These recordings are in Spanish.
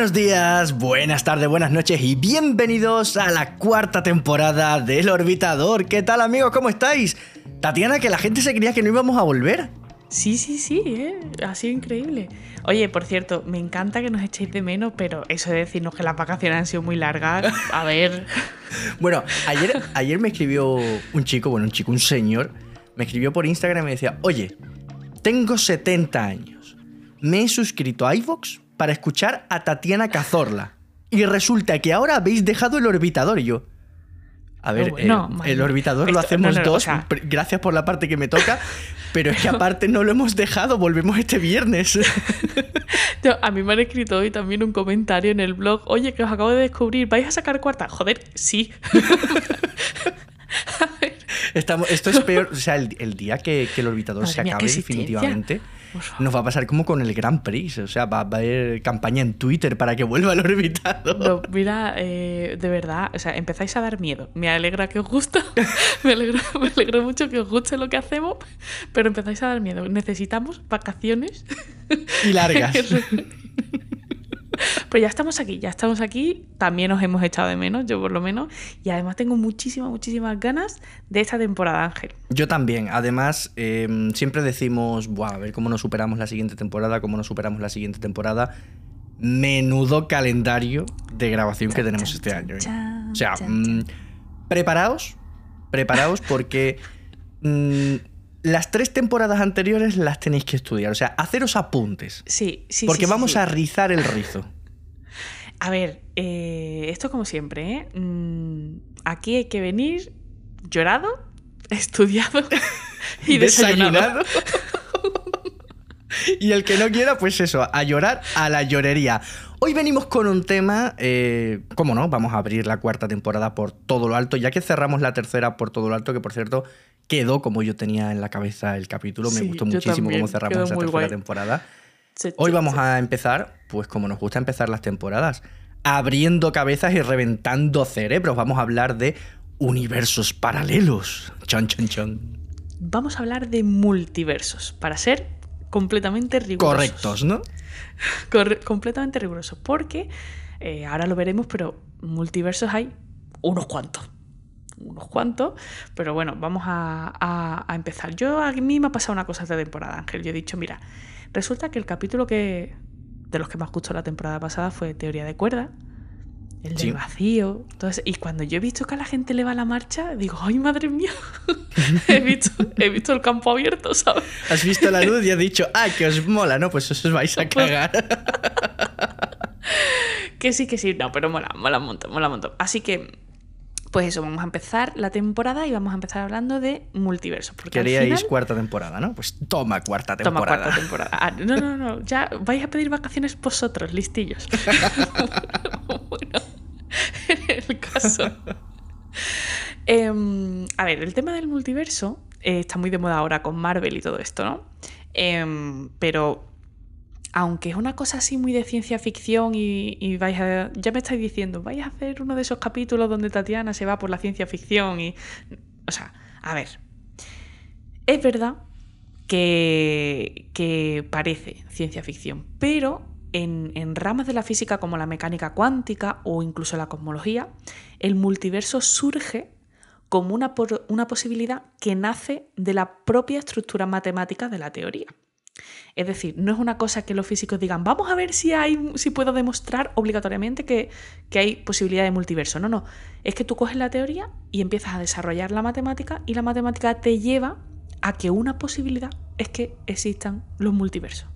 Buenos días, buenas tardes, buenas noches y bienvenidos a la cuarta temporada del Orbitador. ¿Qué tal amigos? ¿Cómo estáis? Tatiana, que la gente se creía que no íbamos a volver. Sí, sí, sí, ¿eh? ha sido increíble. Oye, por cierto, me encanta que nos echéis de menos, pero eso de decirnos que las vacaciones han sido muy largas, a ver. bueno, ayer, ayer me escribió un chico, bueno, un chico, un señor, me escribió por Instagram y me decía, oye, tengo 70 años, me he suscrito a iVox para escuchar a Tatiana Cazorla. Y resulta que ahora habéis dejado el orbitador y yo. A ver, eh, el orbitador lo hacemos dos. Gracias por la parte que me toca. Pero es que aparte no lo hemos dejado, volvemos este viernes. a mí me han escrito hoy también un comentario en el blog. Oye, que os acabo de descubrir, ¿vais a sacar cuarta? Joder, sí. Estamos, esto es peor. O sea, el, día que, el orbitador se acabe definitivamente nos va a pasar como con el Grand Prix. O sea, va a haber campaña en Twitter para que vuelva el orbitador. mira, eh, de verdad, o sea, empezáis a dar miedo. Me alegra que os guste. me, alegra, me mucho que os guste lo que hacemos, pero empezáis a dar miedo. Necesitamos vacaciones. Y largas. Pero ya estamos aquí, ya estamos aquí. También os hemos echado de menos, yo por lo menos. Y además tengo muchísimas, muchísimas ganas de esta temporada, Ángel. Yo también. Además, em, siempre decimos, Buah, a ver cómo nos superamos la siguiente temporada, cómo nos superamos la siguiente temporada. Menudo calendario de grabación que tenemos este año. ¿eh? o sea, mm, preparaos, preparaos porque mm, las tres temporadas anteriores las tenéis que estudiar. O sea, haceros apuntes. Sí, sí. Porque sí, vamos a rizar el rizo. A ver, eh, esto como siempre, ¿eh? Mm, aquí hay que venir llorado, estudiado y desayunado. y el que no quiera, pues eso, a llorar a la llorería. Hoy venimos con un tema, eh, ¿cómo no? Vamos a abrir la cuarta temporada por todo lo alto, ya que cerramos la tercera por todo lo alto, que por cierto quedó como yo tenía en la cabeza el capítulo. Me gustó muchísimo cómo cerramos esa tercera temporada. Hoy vamos a empezar, pues como nos gusta empezar las temporadas, abriendo cabezas y reventando cerebros. Vamos a hablar de universos paralelos. Chon, chon, chon. Vamos a hablar de multiversos, para ser completamente rigurosos. Correctos, ¿no? completamente rigurosos, porque eh, ahora lo veremos, pero multiversos hay unos cuantos unos cuantos, pero bueno, vamos a, empezar. Yo a mí me ha pasado una cosa esta temporada, Ángel. Yo he dicho, mira, resulta que el capítulo que de los que más gustó la temporada pasada fue Teoría de cuerda, el del vacío. Entonces, y cuando yo he visto que a la gente le va la marcha, digo, ¡ay, madre mía! he, visto, he visto el campo abierto, ¿sabes? Has visto la luz y has dicho, ¡ah, que os mola! No, pues os vais a cagar. que sí, que sí, no, pero mola, mola un montón, mola un montón. Así que pues eso, vamos a empezar la temporada y vamos a empezar hablando de multiversos. Queríais cuarta temporada, ¿no? Pues toma cuarta temporada. Toma cuarta temporada. Ah, no, no, no, ya vais a pedir vacaciones vosotros, listillos. bueno, en el caso. Em, a ver, el tema del multiverso eh, está muy de moda ahora con Marvel y todo esto, ¿no? Em, pero aunque es una cosa así muy de ciencia ficción y, vais a, ya me estáis diciendo, vais a hacer uno de esos capítulos donde Tatiana se va por la ciencia ficción y... O sea, a ver, es verdad que, que parece ciencia ficción, pero en, en, ramas de la física como la mecánica cuántica o incluso la cosmología, el multiverso surge como una, una posibilidad que nace de la propia estructura matemática de la teoría. Es decir, no es una cosa que los físicos digan, vamos a ver si, hay, si puedo demostrar obligatoriamente que, hay posibilidad de multiverso. No, no. Es que tú coges la teoría y empiezas a desarrollar la matemática y la matemática te lleva a que una posibilidad es que existan los multiversos.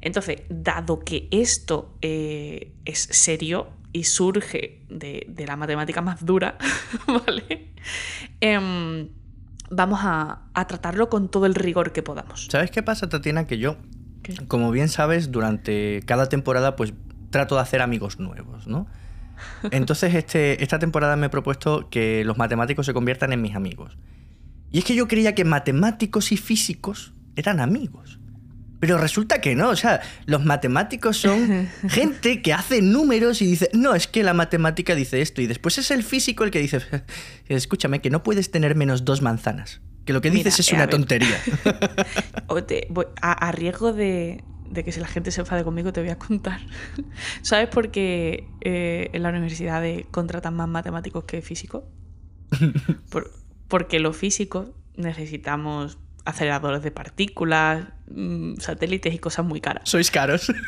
Entonces, dado que esto eh, es serio y surge de, la matemática más dura, ¿vale? Em, vamos a, tratarlo con todo el rigor que podamos. ¿Sabes qué pasa, Tatiana? Que yo, como bien sabes, durante cada temporada pues trato de hacer amigos nuevos, ¿no? Entonces este, esta temporada me he propuesto que los matemáticos se conviertan en mis amigos. Y es que yo creía que matemáticos y físicos eran amigos. Pero resulta que no, o sea, los matemáticos son gente que hace números y dice, no, es que la matemática dice esto, y después es el físico el que dice, escúchame, que no puedes tener menos dos manzanas, que lo que dices es una tontería. a, riesgo de, de que si la gente se enfade conmigo te voy a contar. ¿Sabes por qué eh, en la universidad contratan más matemáticos que físicos? porque los físicos necesitamos aceleradores de partículas, mm, satélites y cosas muy caras. Sois caros.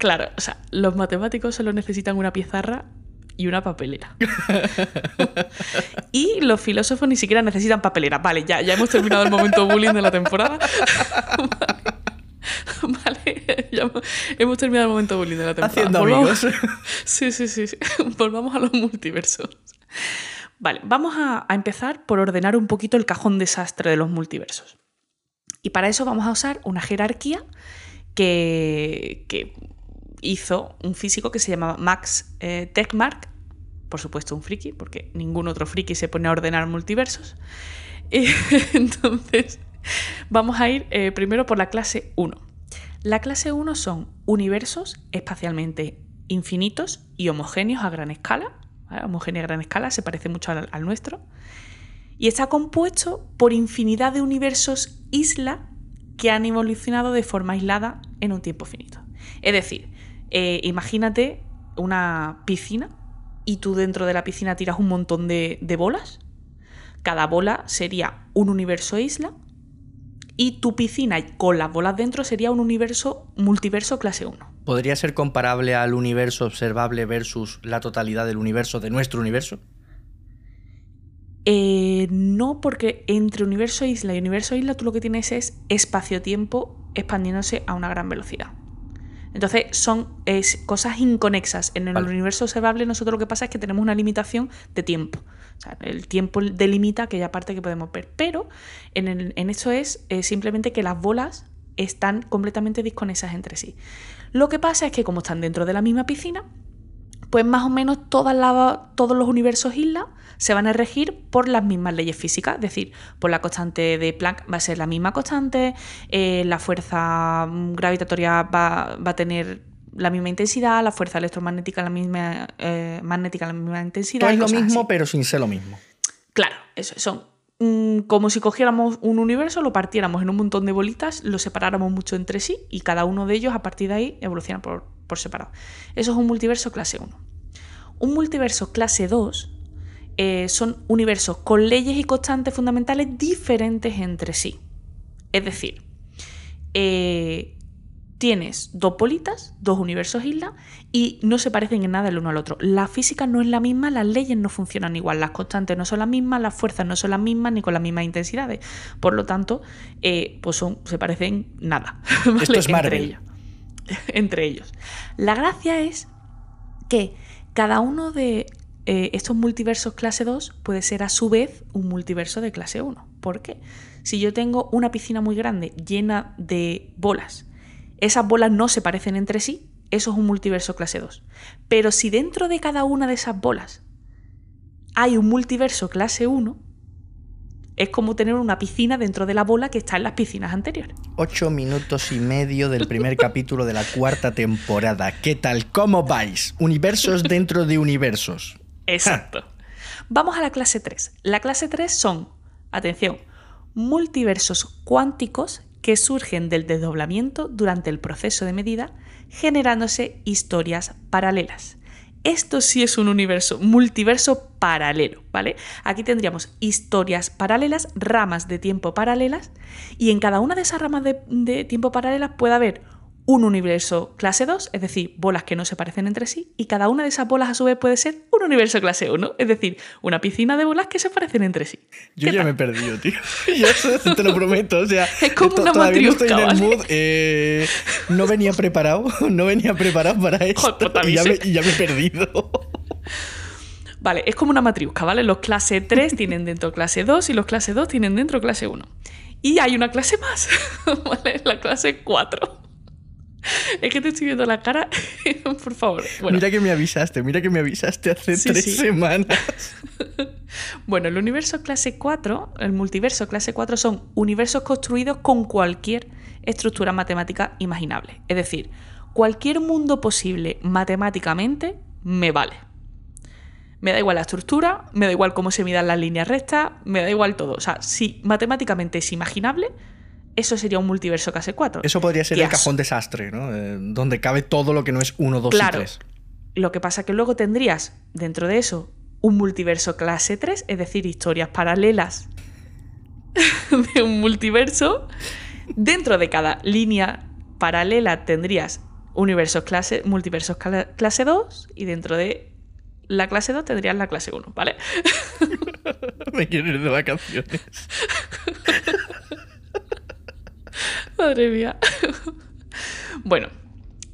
Claro, o sea, los matemáticos solo necesitan una pizarra y una papelera. y los filósofos ni siquiera necesitan papelera. Vale, ya, ya hemos terminado el momento bullying de la temporada. vale, ya hemos terminado el momento bullying de la temporada. Haciendo amigos. Sí, sí, sí, sí. Volvamos a los multiversos. Vale, vamos a, empezar por ordenar un poquito el cajón desastre de los multiversos. Y para eso vamos a usar una jerarquía que, hizo un físico que se llamaba Max eh, por supuesto un friki, porque ningún otro friki se pone a ordenar multiversos. entonces, vamos a ir eh, primero por la clase 1. La clase 1 son universos espacialmente infinitos y homogéneos a gran escala, homogénea a gran escala, se parece mucho al, nuestro, y está compuesto por infinidad de universos isla que han evolucionado de forma aislada en un tiempo finito. Es decir, eh, imagínate una piscina y tú dentro de la piscina tiras un montón de, de bolas. Cada bola sería un universo isla y tu piscina con las bolas dentro sería un universo multiverso clase 1. ¿Podría ser comparable al universo observable versus la totalidad del universo de nuestro universo? Eh, no, porque entre universo isla y universo isla tú lo que tienes es espacio-tiempo expandiéndose a una gran velocidad. Entonces son cosas inconexas. En el universo observable nosotros lo que pasa es que tenemos una limitación de tiempo. O sea, el tiempo delimita aquella parte que podemos ver. Pero en, esto es simplemente que las bolas están completamente desconexas entre sí. Lo que pasa es que como están dentro de la misma piscina, pues más o menos todos los universos islas se van a regir por las mismas leyes físicas, es decir, por la constante de Planck va a ser la misma constante, eh, la fuerza gravitatoria va, a tener la misma intensidad, la fuerza electromagnética la misma eh, magnética la misma intensidad. Todo es lo mismo, pero sin ser lo mismo. Claro, eso son Mm, como si cogiéramos un universo, lo partiéramos en un montón de bolitas, lo separáramos mucho entre sí y cada uno de ellos a partir de ahí evoluciona por, separado. Eso es un multiverso clase 1. Un multiverso clase 2 eh, son universos con leyes y constantes fundamentales diferentes entre sí. Es decir, eh, tienes dos bolitas, dos universos islas, y no se parecen en nada el uno al otro. La física no es la misma, las leyes no funcionan igual, las constantes no son las mismas, las fuerzas no son las mismas ni con las mismas intensidades. Por lo tanto, eh, pues son, se parecen nada. Esto es Marvel. Entre ellos. Entre ellos. La gracia es que cada uno de eh, estos multiversos clase 2 puede ser a su vez un multiverso de clase 1. ¿Por qué? Si yo tengo una piscina muy grande llena de bolas, esas bolas no se parecen entre sí, eso es un multiverso clase 2. Pero si dentro de cada una de esas bolas hay un multiverso clase 1, es como tener una piscina dentro de la bola que está en las piscinas anteriores. Ocho minutos y medio del primer capítulo de la cuarta temporada. ¿Qué tal? ¿Cómo vais? Universos dentro de universos. Exacto. Vamos a la clase 3. La clase 3 son, atención, multiversos cuánticos que surgen del desdoblamiento durante el proceso de medida, generándose historias paralelas. Esto sí es un universo, multiverso paralelo, ¿vale? Aquí tendríamos historias paralelas, ramas de tiempo paralelas, y en cada una de esas ramas de, de tiempo paralelas puede haber un universo clase 2, es decir, bolas que no se parecen entre sí, y cada una de esas bolas a su vez puede ser un universo clase 1, es decir, una piscina de bolas que se parecen entre sí. Yo ya me he perdido, tío. Yo te lo prometo. O sea, es como una todavía no estoy en el mood. Eh, no venía preparado, no venía preparado para esto. Pues y, ya me, y ya me he perdido. Vale, es como una matriusca, ¿vale? Los clase 3 tienen dentro clase 2 y los clase 2 tienen dentro clase 1. Y hay una clase más, ¿vale? La clase 4. Es que te estoy viendo la cara, por favor. Mira que me avisaste, mira que me avisaste hace tres semanas. bueno, el universo clase 4, el multiverso clase 4 son universos construidos con cualquier estructura matemática imaginable. Es decir, cualquier mundo posible matemáticamente me vale. Me da igual la estructura, me da igual cómo se midan las líneas rectas, me da igual todo. O sea, si matemáticamente es imaginable, eso sería un multiverso clase 4. Eso podría ser el cajón desastre, ¿no? Eh, donde cabe todo lo que no es 1, 2 y 3. Lo que pasa es que luego tendrías dentro de eso un multiverso clase 3, es decir, historias paralelas de un multiverso. Dentro de cada línea paralela tendrías universos clase, multiversos clase 2 y dentro de la clase 2 tendrías la clase 1, ¿vale? Me quiero ir de vacaciones. Madre mía. bueno,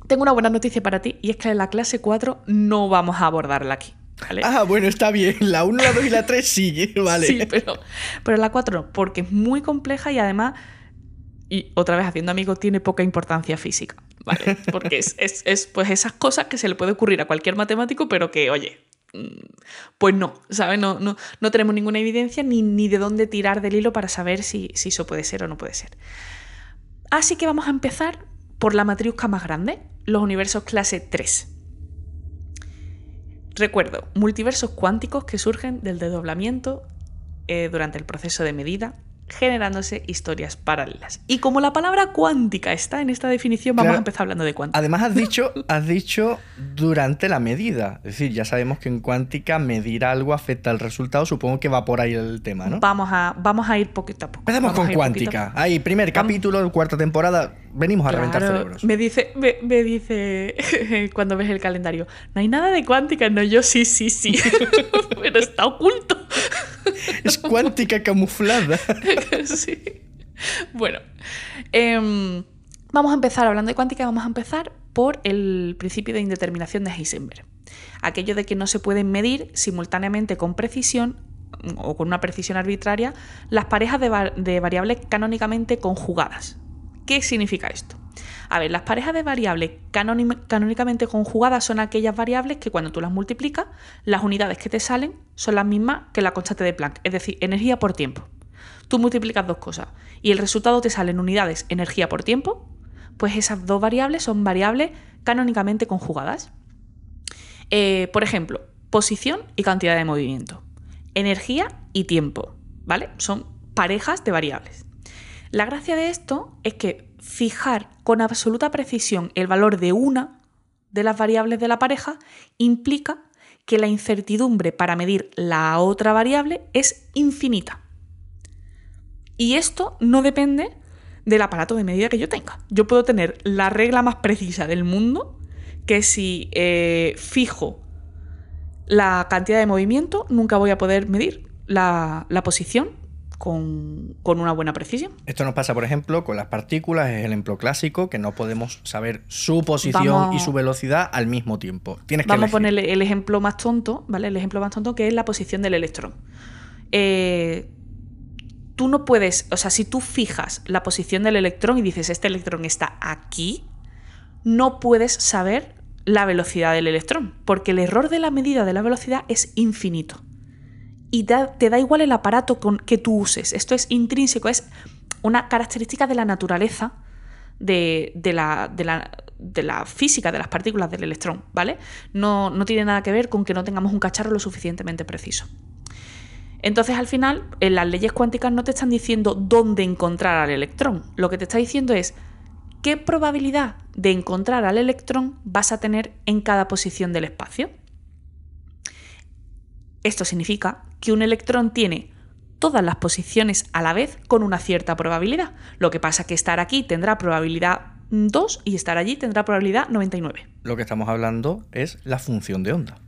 tengo una buena noticia para ti y es que en la clase 4 no vamos a abordarla aquí. Ah, bueno, está bien. La 1, la 2 y la 3 sí, vale. Sí, pero, pero la 4 no, porque es muy compleja y además, y otra vez haciendo amigos, tiene poca importancia física. ¿Vale? Porque es, es, pues esas cosas que se le puede ocurrir a cualquier matemático, pero que, oye, mm, pues no, ¿sabes? No, no, no tenemos ninguna evidencia ni, ni, de dónde tirar del hilo para saber si, si eso puede ser o no puede ser. Así que vamos a empezar por la matriusca más grande, los universos clase 3. Recuerdo, multiversos cuánticos que surgen del desdoblamiento eh, durante el proceso de medida generándose historias paralelas. Y como la palabra cuántica está en esta definición, vamos a empezar hablando de cuántica. Además, has dicho, has dicho durante la medida. Es decir, ya sabemos que en cuántica medir algo afecta al resultado. Supongo que va por ahí el tema, ¿no? Vamos a, vamos a ir poquito a poco. Empezamos con cuántica. Ahí, primer capítulo, cuarta temporada. Venimos a reventar cerebros. Me dice, me, me dice cuando ves el calendario, no hay nada de cuántica. No, yo sí, sí, sí. Pero está oculto. Es cuántica camuflada. sí. Bueno, em, vamos a empezar hablando de cuántica, vamos a empezar por el principio de indeterminación de Heisenberg. Aquello de que no se pueden medir simultáneamente con precisión o con una precisión arbitraria las parejas de variables canónicamente conjugadas. ¿Qué significa esto? A ver, las parejas de variables canónicamente conjugadas son aquellas variables que cuando tú las multiplicas, las unidades que te salen son las mismas que la constante de Planck, es decir, energía por tiempo. Tú multiplicas dos cosas y el resultado te sale en unidades energía por tiempo, pues esas dos variables son variables canónicamente conjugadas. Eh, por ejemplo, posición y cantidad de movimiento, energía y tiempo, ¿vale? Son parejas de variables. La gracia de esto es que fijar con absoluta precisión el valor de una de las variables de la pareja implica que la incertidumbre para medir la otra variable es infinita. Y esto no depende del aparato de medida que yo tenga. Yo puedo tener la regla más precisa del mundo, que si eh, fijo la cantidad de movimiento, nunca voy a poder medir la posición con, una buena precisión. Esto nos pasa, por ejemplo, con las partículas, es el ejemplo clásico, que no podemos saber su posición y su velocidad al mismo tiempo. Tienes Vamos a poner el ejemplo más tonto, ¿vale? El ejemplo más tonto que es la posición del electrón. Eh, tú no puedes, o sea, si tú fijas la posición del electrón y dices, este electrón está aquí, no puedes saber la velocidad del electrón, porque el error de la medida de la velocidad es infinito y te da igual el aparato con, que tú uses. Esto es intrínseco, es una característica de la naturaleza de, la, física de las partículas del electrón, ¿vale? No, no tiene nada que ver con que no tengamos un cacharro lo suficientemente preciso. Entonces, al final, en las leyes cuánticas no te están diciendo dónde encontrar al electrón. Lo que te está diciendo es qué probabilidad de encontrar al electrón vas a tener en cada posición del espacio. Esto significa que un electrón tiene todas las posiciones a la vez con una cierta probabilidad. Lo que pasa es que estar aquí tendrá probabilidad 2 y estar allí tendrá probabilidad 99. Lo que estamos hablando es la función de onda.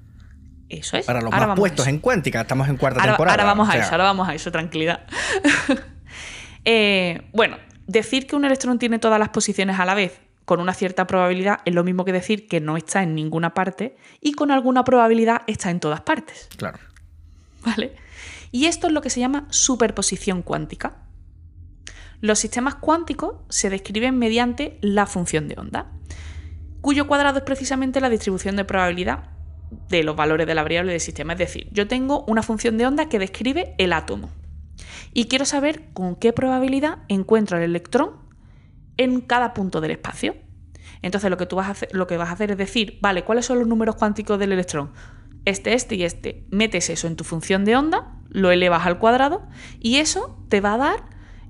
Eso es. Para los más puestos en cuántica, estamos en cuarta temporada. Ahora vamos a eso, ahora vamos a eso, tranquilidad. Eh, bueno, decir que un electrón tiene todas las posiciones a la vez con una cierta probabilidad es lo mismo que decir que no está en ninguna parte y con alguna probabilidad está en todas partes. Claro. ¿Vale? Y esto es lo que se llama superposición cuántica. Los sistemas cuánticos se describen mediante la función de onda, cuyo cuadrado es precisamente la distribución de probabilidad de los valores de la variable del sistema. Es decir, yo tengo una función de onda que describe el átomo y quiero saber con qué probabilidad encuentro el electrón en cada punto del espacio. Entonces lo que tú vas a hacer, lo que vas a hacer es decir, vale, ¿cuáles son los números cuánticos del electrón? este, este y este. Metes eso en tu función de onda, lo elevas al cuadrado y eso te va a dar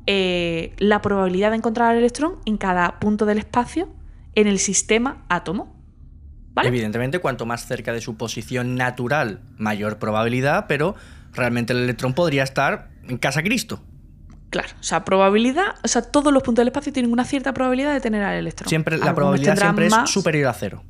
eh, la probabilidad de encontrar al electrón en cada punto del espacio en el sistema átomo. ¿Vale? Evidentemente, cuanto más cerca de su posición natural, mayor probabilidad, pero realmente el electrón podría estar en casa Cristo. Claro, o sea, probabilidad, o sea, todos los puntos del espacio tienen una cierta probabilidad de tener al electrón. Siempre, la probabilidad siempre es superior a cero.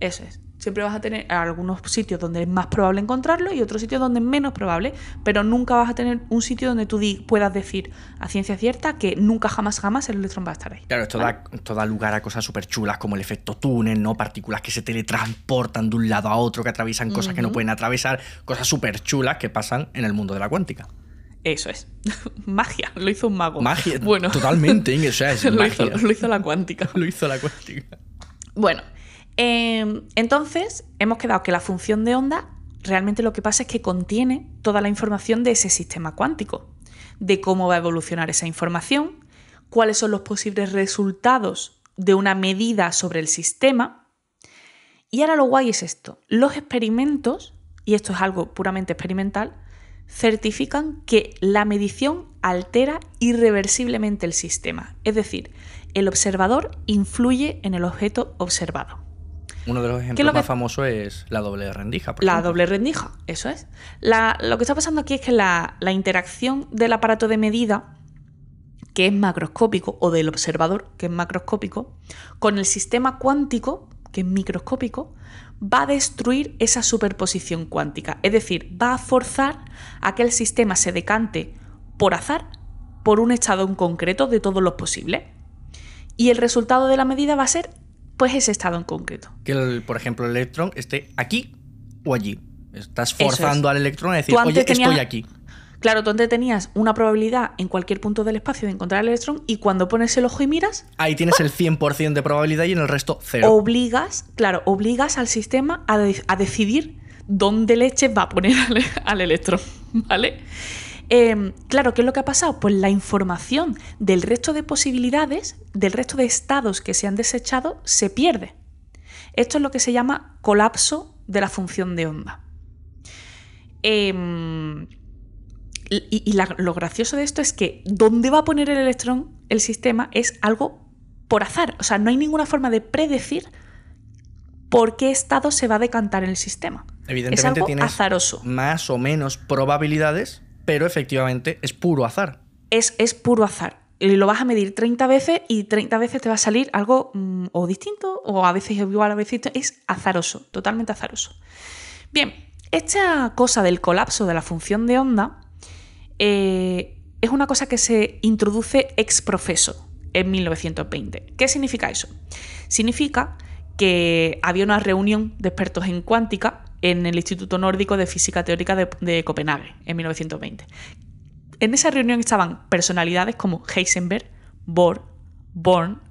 Eso es. Siempre vas a tener algunos sitios donde es más probable encontrarlo y otros sitios donde es menos probable, pero nunca vas a tener un sitio donde tú puedas decir a ciencia cierta que nunca jamás jamás el electrón va a estar ahí. Claro, esto, da, lugar a cosas súper chulas como el efecto túnel, ¿no? Partículas que se teletransportan de un lado a otro, que atraviesan cosas que no pueden atravesar, cosas súper chulas que pasan en el mundo de la cuántica. Eso es. magia. Lo hizo un mago. Magia. Bueno. Totalmente. O sea, es lo, Hizo, lo hizo la cuántica. lo hizo la cuántica. Bueno, Em, entonces, hemos quedado que la función de onda realmente lo que pasa es que contiene toda la información de ese sistema cuántico, de cómo va a evolucionar esa información, cuáles son los posibles resultados de una medida sobre el sistema. Y ahora lo guay es esto, los experimentos, y esto es algo puramente experimental, certifican que la medición altera irreversiblemente el sistema, es decir, el observador influye en el objeto observado. Uno de los ejemplos más famosos es la doble rendija. la doble rendija, eso es. lo que está pasando aquí es que la, interacción del aparato de medida, que es macroscópico, o del observador, que es macroscópico, con el sistema cuántico, que es microscópico, va a destruir esa superposición cuántica. Es decir, va a forzar a que el sistema se decante por azar por un estado en concreto de todos los posibles. Y el resultado de la medida va a ser pues ese estado en concreto. Que, por ejemplo, el electrón esté aquí o allí. Estás forzando al electrón a decir, oye, estoy aquí. Claro, tú antes tenías una probabilidad en cualquier punto del espacio de encontrar el electrón y cuando pones el ojo y miras... Ahí tienes el 100% de probabilidad y en el resto cero. Obligas, claro, obligas al sistema a, decidir dónde leche va a poner al, al electrón, ¿vale? Em, claro, ¿qué es lo que ha pasado? Pues la información del resto de posibilidades, del resto de estados que se han desechado, se pierde. Esto es lo que se llama colapso de la función de onda. Em, y, lo gracioso de esto es que donde va a poner el electrón el sistema es algo por azar. O sea, no hay ninguna forma de predecir por qué estado se va a decantar el sistema. Evidentemente es algo tienes azaroso. más o menos probabilidades pero efectivamente es puro azar. Es, es puro azar. Y lo vas a medir 30 veces y 30 veces te va a salir algo mm, o distinto o a veces igual, a veces es azaroso, totalmente azaroso. Bien, esta cosa del colapso de la función de onda eh, es una cosa que se introduce ex profeso en 1920. ¿Qué significa eso? Significa que había una reunión de expertos en cuántica en el Instituto Nórdico de Física Teórica de, Copenhague en 1920. En esa reunión estaban personalidades como Heisenberg, Bohr, Born,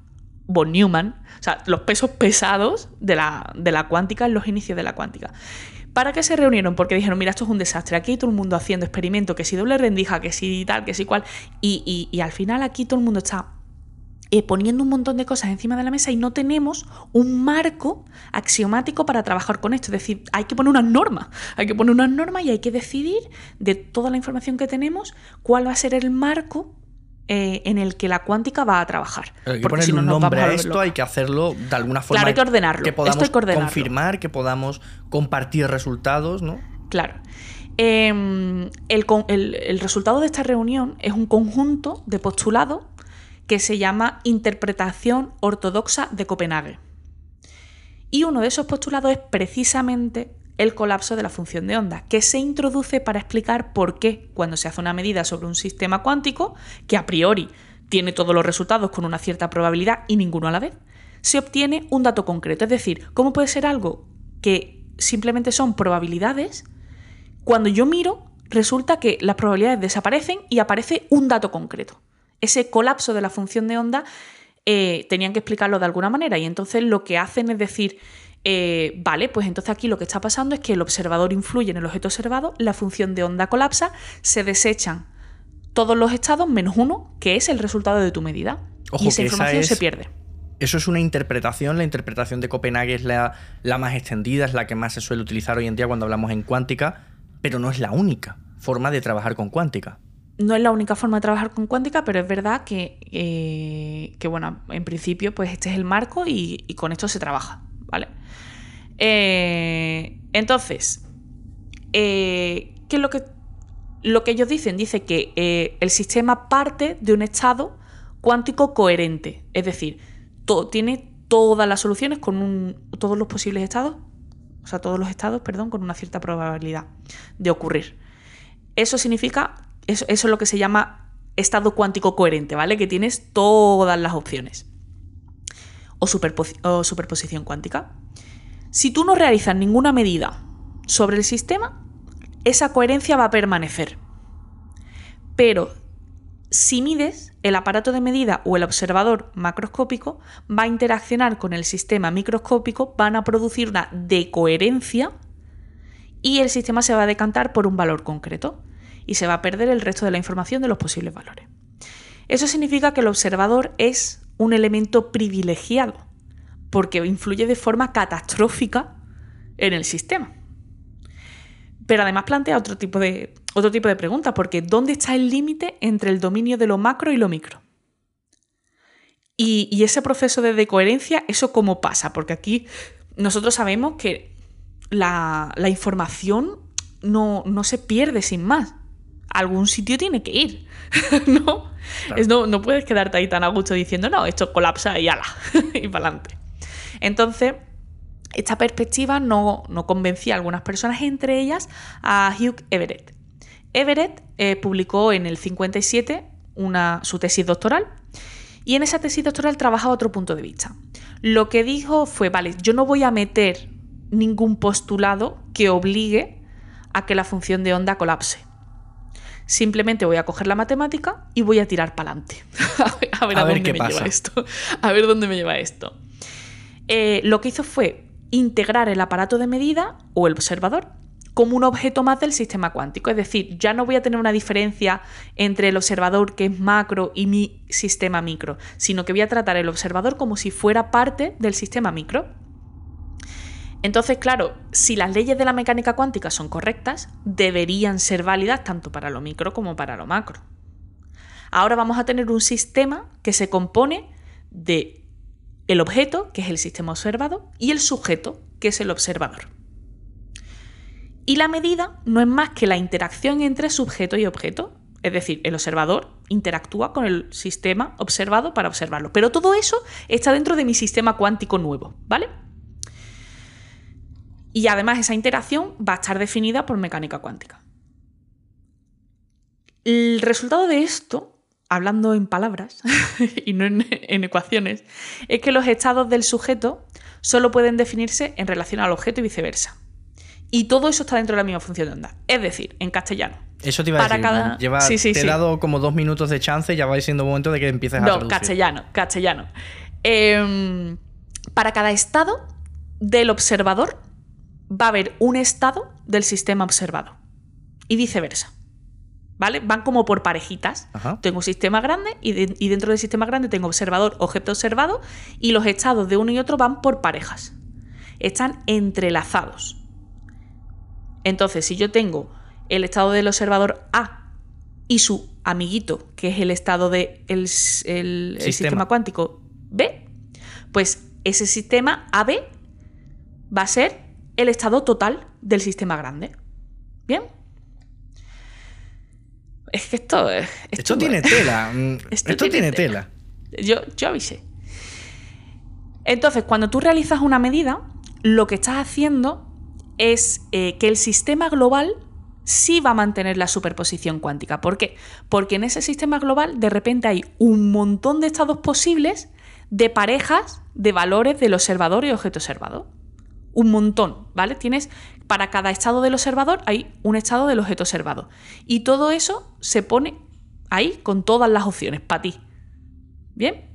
von Neumann, o sea, los pesos pesados de la, de la cuántica en los inicios de la cuántica. ¿Para qué se reunieron? Porque dijeron, mira, esto es un desastre. Aquí todo el mundo haciendo experimentos, que si doble rendija, que si tal, que si cual. Y, y al final aquí todo el mundo está eh, poniendo un montón de cosas encima de la mesa y no tenemos un marco axiomático para trabajar con esto. Es decir, hay que poner unas normas, hay que poner unas normas y hay que decidir de toda la información que tenemos cuál va a ser el marco eh, en el que la cuántica va a trabajar. Hay que ponerle un nombre a, esto, hay que hacerlo de alguna forma. Claro, hay que ordenarlo. Que podamos confirmar, que podamos compartir resultados, ¿no? Claro. Em, el, el, resultado de esta reunión es un conjunto de postulados que se llama Interpretación Ortodoxa de Copenhague. Y uno de esos postulados es precisamente el colapso de la función de onda, que se introduce para explicar por qué cuando se hace una medida sobre un sistema cuántico, que a priori tiene todos los resultados con una cierta probabilidad y ninguno a la vez, se obtiene un dato concreto. Es decir, ¿cómo puede ser algo que simplemente son probabilidades? Cuando yo miro, resulta que las probabilidades desaparecen y aparece un dato concreto ese colapso de la función de onda eh, tenían que explicarlo de alguna manera y entonces lo que hacen es decir, eh, vale, pues entonces aquí lo que está pasando es que el observador influye en el objeto observado, la función de onda colapsa, se desechan todos los estados menos uno, que es el resultado de tu medida. y esa información se pierde. Eso es una interpretación, la interpretación de Copenhague es la, la más extendida, es la que más se suele utilizar hoy en día cuando hablamos en cuántica, pero no es la única forma de trabajar con cuántica. no es la única forma de trabajar con cuántica, pero es verdad que, eh, que bueno, en principio, pues este es el marco y, con esto se trabaja, ¿vale? Eh, entonces, eh, ¿qué es lo que, lo que ellos dicen? Dice que el sistema parte de un estado cuántico coherente, es decir, tiene todas las soluciones con un, todos los posibles estados, o sea, todos los estados, perdón, con una cierta probabilidad de ocurrir. Eso significa eso, es lo que se llama estado cuántico coherente, ¿vale? Que tienes todas las opciones. O, superposición cuántica. Si tú no realizas ninguna medida sobre el sistema, esa coherencia va a permanecer. Pero si mides, el aparato de medida o el observador macroscópico va a interaccionar con el sistema microscópico, van a producir una decoherencia y el sistema se va a decantar por un valor concreto y se va a perder el resto de la información de los posibles valores. Eso significa que el observador es un elemento privilegiado, porque influye de forma catastrófica en el sistema. Pero además plantea otro tipo de, otro tipo de preguntas, porque ¿dónde está el límite entre el dominio de lo macro y lo micro? Y, ese proceso de decoherencia, ¿eso cómo pasa? Porque aquí nosotros sabemos que la, información no, no, se pierde sin más algún sitio tiene que ir, ¿no? ¿no? puedes quedarte ahí tan a gusto diciendo, no, esto colapsa y ala, y para adelante. Entonces, esta perspectiva no, convencía a algunas personas, entre ellas a Hugh Everett. Everett eh, publicó en el 57 una, su tesis doctoral y en esa tesis doctoral trabajaba otro punto de vista. Lo que dijo fue, vale, yo no voy a meter ningún postulado que obligue a que la función de onda colapse. Simplemente voy a coger la matemática y voy a tirar para adelante. a ver a, dónde me lleva esto. A ver dónde me lleva esto. Eh, lo que hizo fue integrar el aparato de medida o el observador como un objeto más del sistema cuántico. Es decir, ya no voy a tener una diferencia entre el observador que es macro y mi sistema micro, sino que voy a tratar el observador como si fuera parte del sistema micro. Entonces, claro, si las leyes de la mecánica cuántica son correctas, deberían ser válidas tanto para lo micro como para lo macro. Ahora vamos a tener un sistema que se compone de el objeto, que es el sistema observado, y el sujeto, que es el observador. Y la medida no es más que la interacción entre sujeto y objeto, es decir, el observador interactúa con el sistema observado para observarlo. Pero todo eso está dentro de mi sistema cuántico nuevo, ¿vale? Y además esa interacción va a estar definida por mecánica cuántica. El resultado de esto, hablando en palabras y no en, ecuaciones, es que los estados del sujeto solo pueden definirse en relación al objeto y viceversa. Y todo eso está dentro de la misma función de onda. Es decir, en castellano. Eso te iba a decir. Cada... te he dado como dos minutos de chance y ya va siendo momento de que empieces a No, castellano, castellano. Em, para cada estado del observador va a haber un estado del sistema observado y viceversa. ¿Vale? Van como por parejitas. Tengo un sistema grande y, dentro del sistema grande tengo observador, objeto observado y los estados de uno y otro van por parejas. Están entrelazados. Entonces, si yo tengo el estado del observador A y su amiguito, que es el estado del de el, sistema cuántico B, pues ese sistema AB va a ser el estado total del sistema grande. ¿Bien? Es que esto es. Esto, tiene tela. Mm, esto, tiene, tela. Yo, yo avisé. Entonces, cuando tú realizas una medida, lo que estás haciendo es eh, que el sistema global sí va a mantener la superposición cuántica. ¿Por qué? Porque en ese sistema global de repente hay un montón de estados posibles de parejas de valores del observador y objeto observado un montón, ¿vale? Tienes para cada estado del observador hay un estado del objeto observado. Y todo eso se pone ahí con todas las opciones para ti. ¿Bien?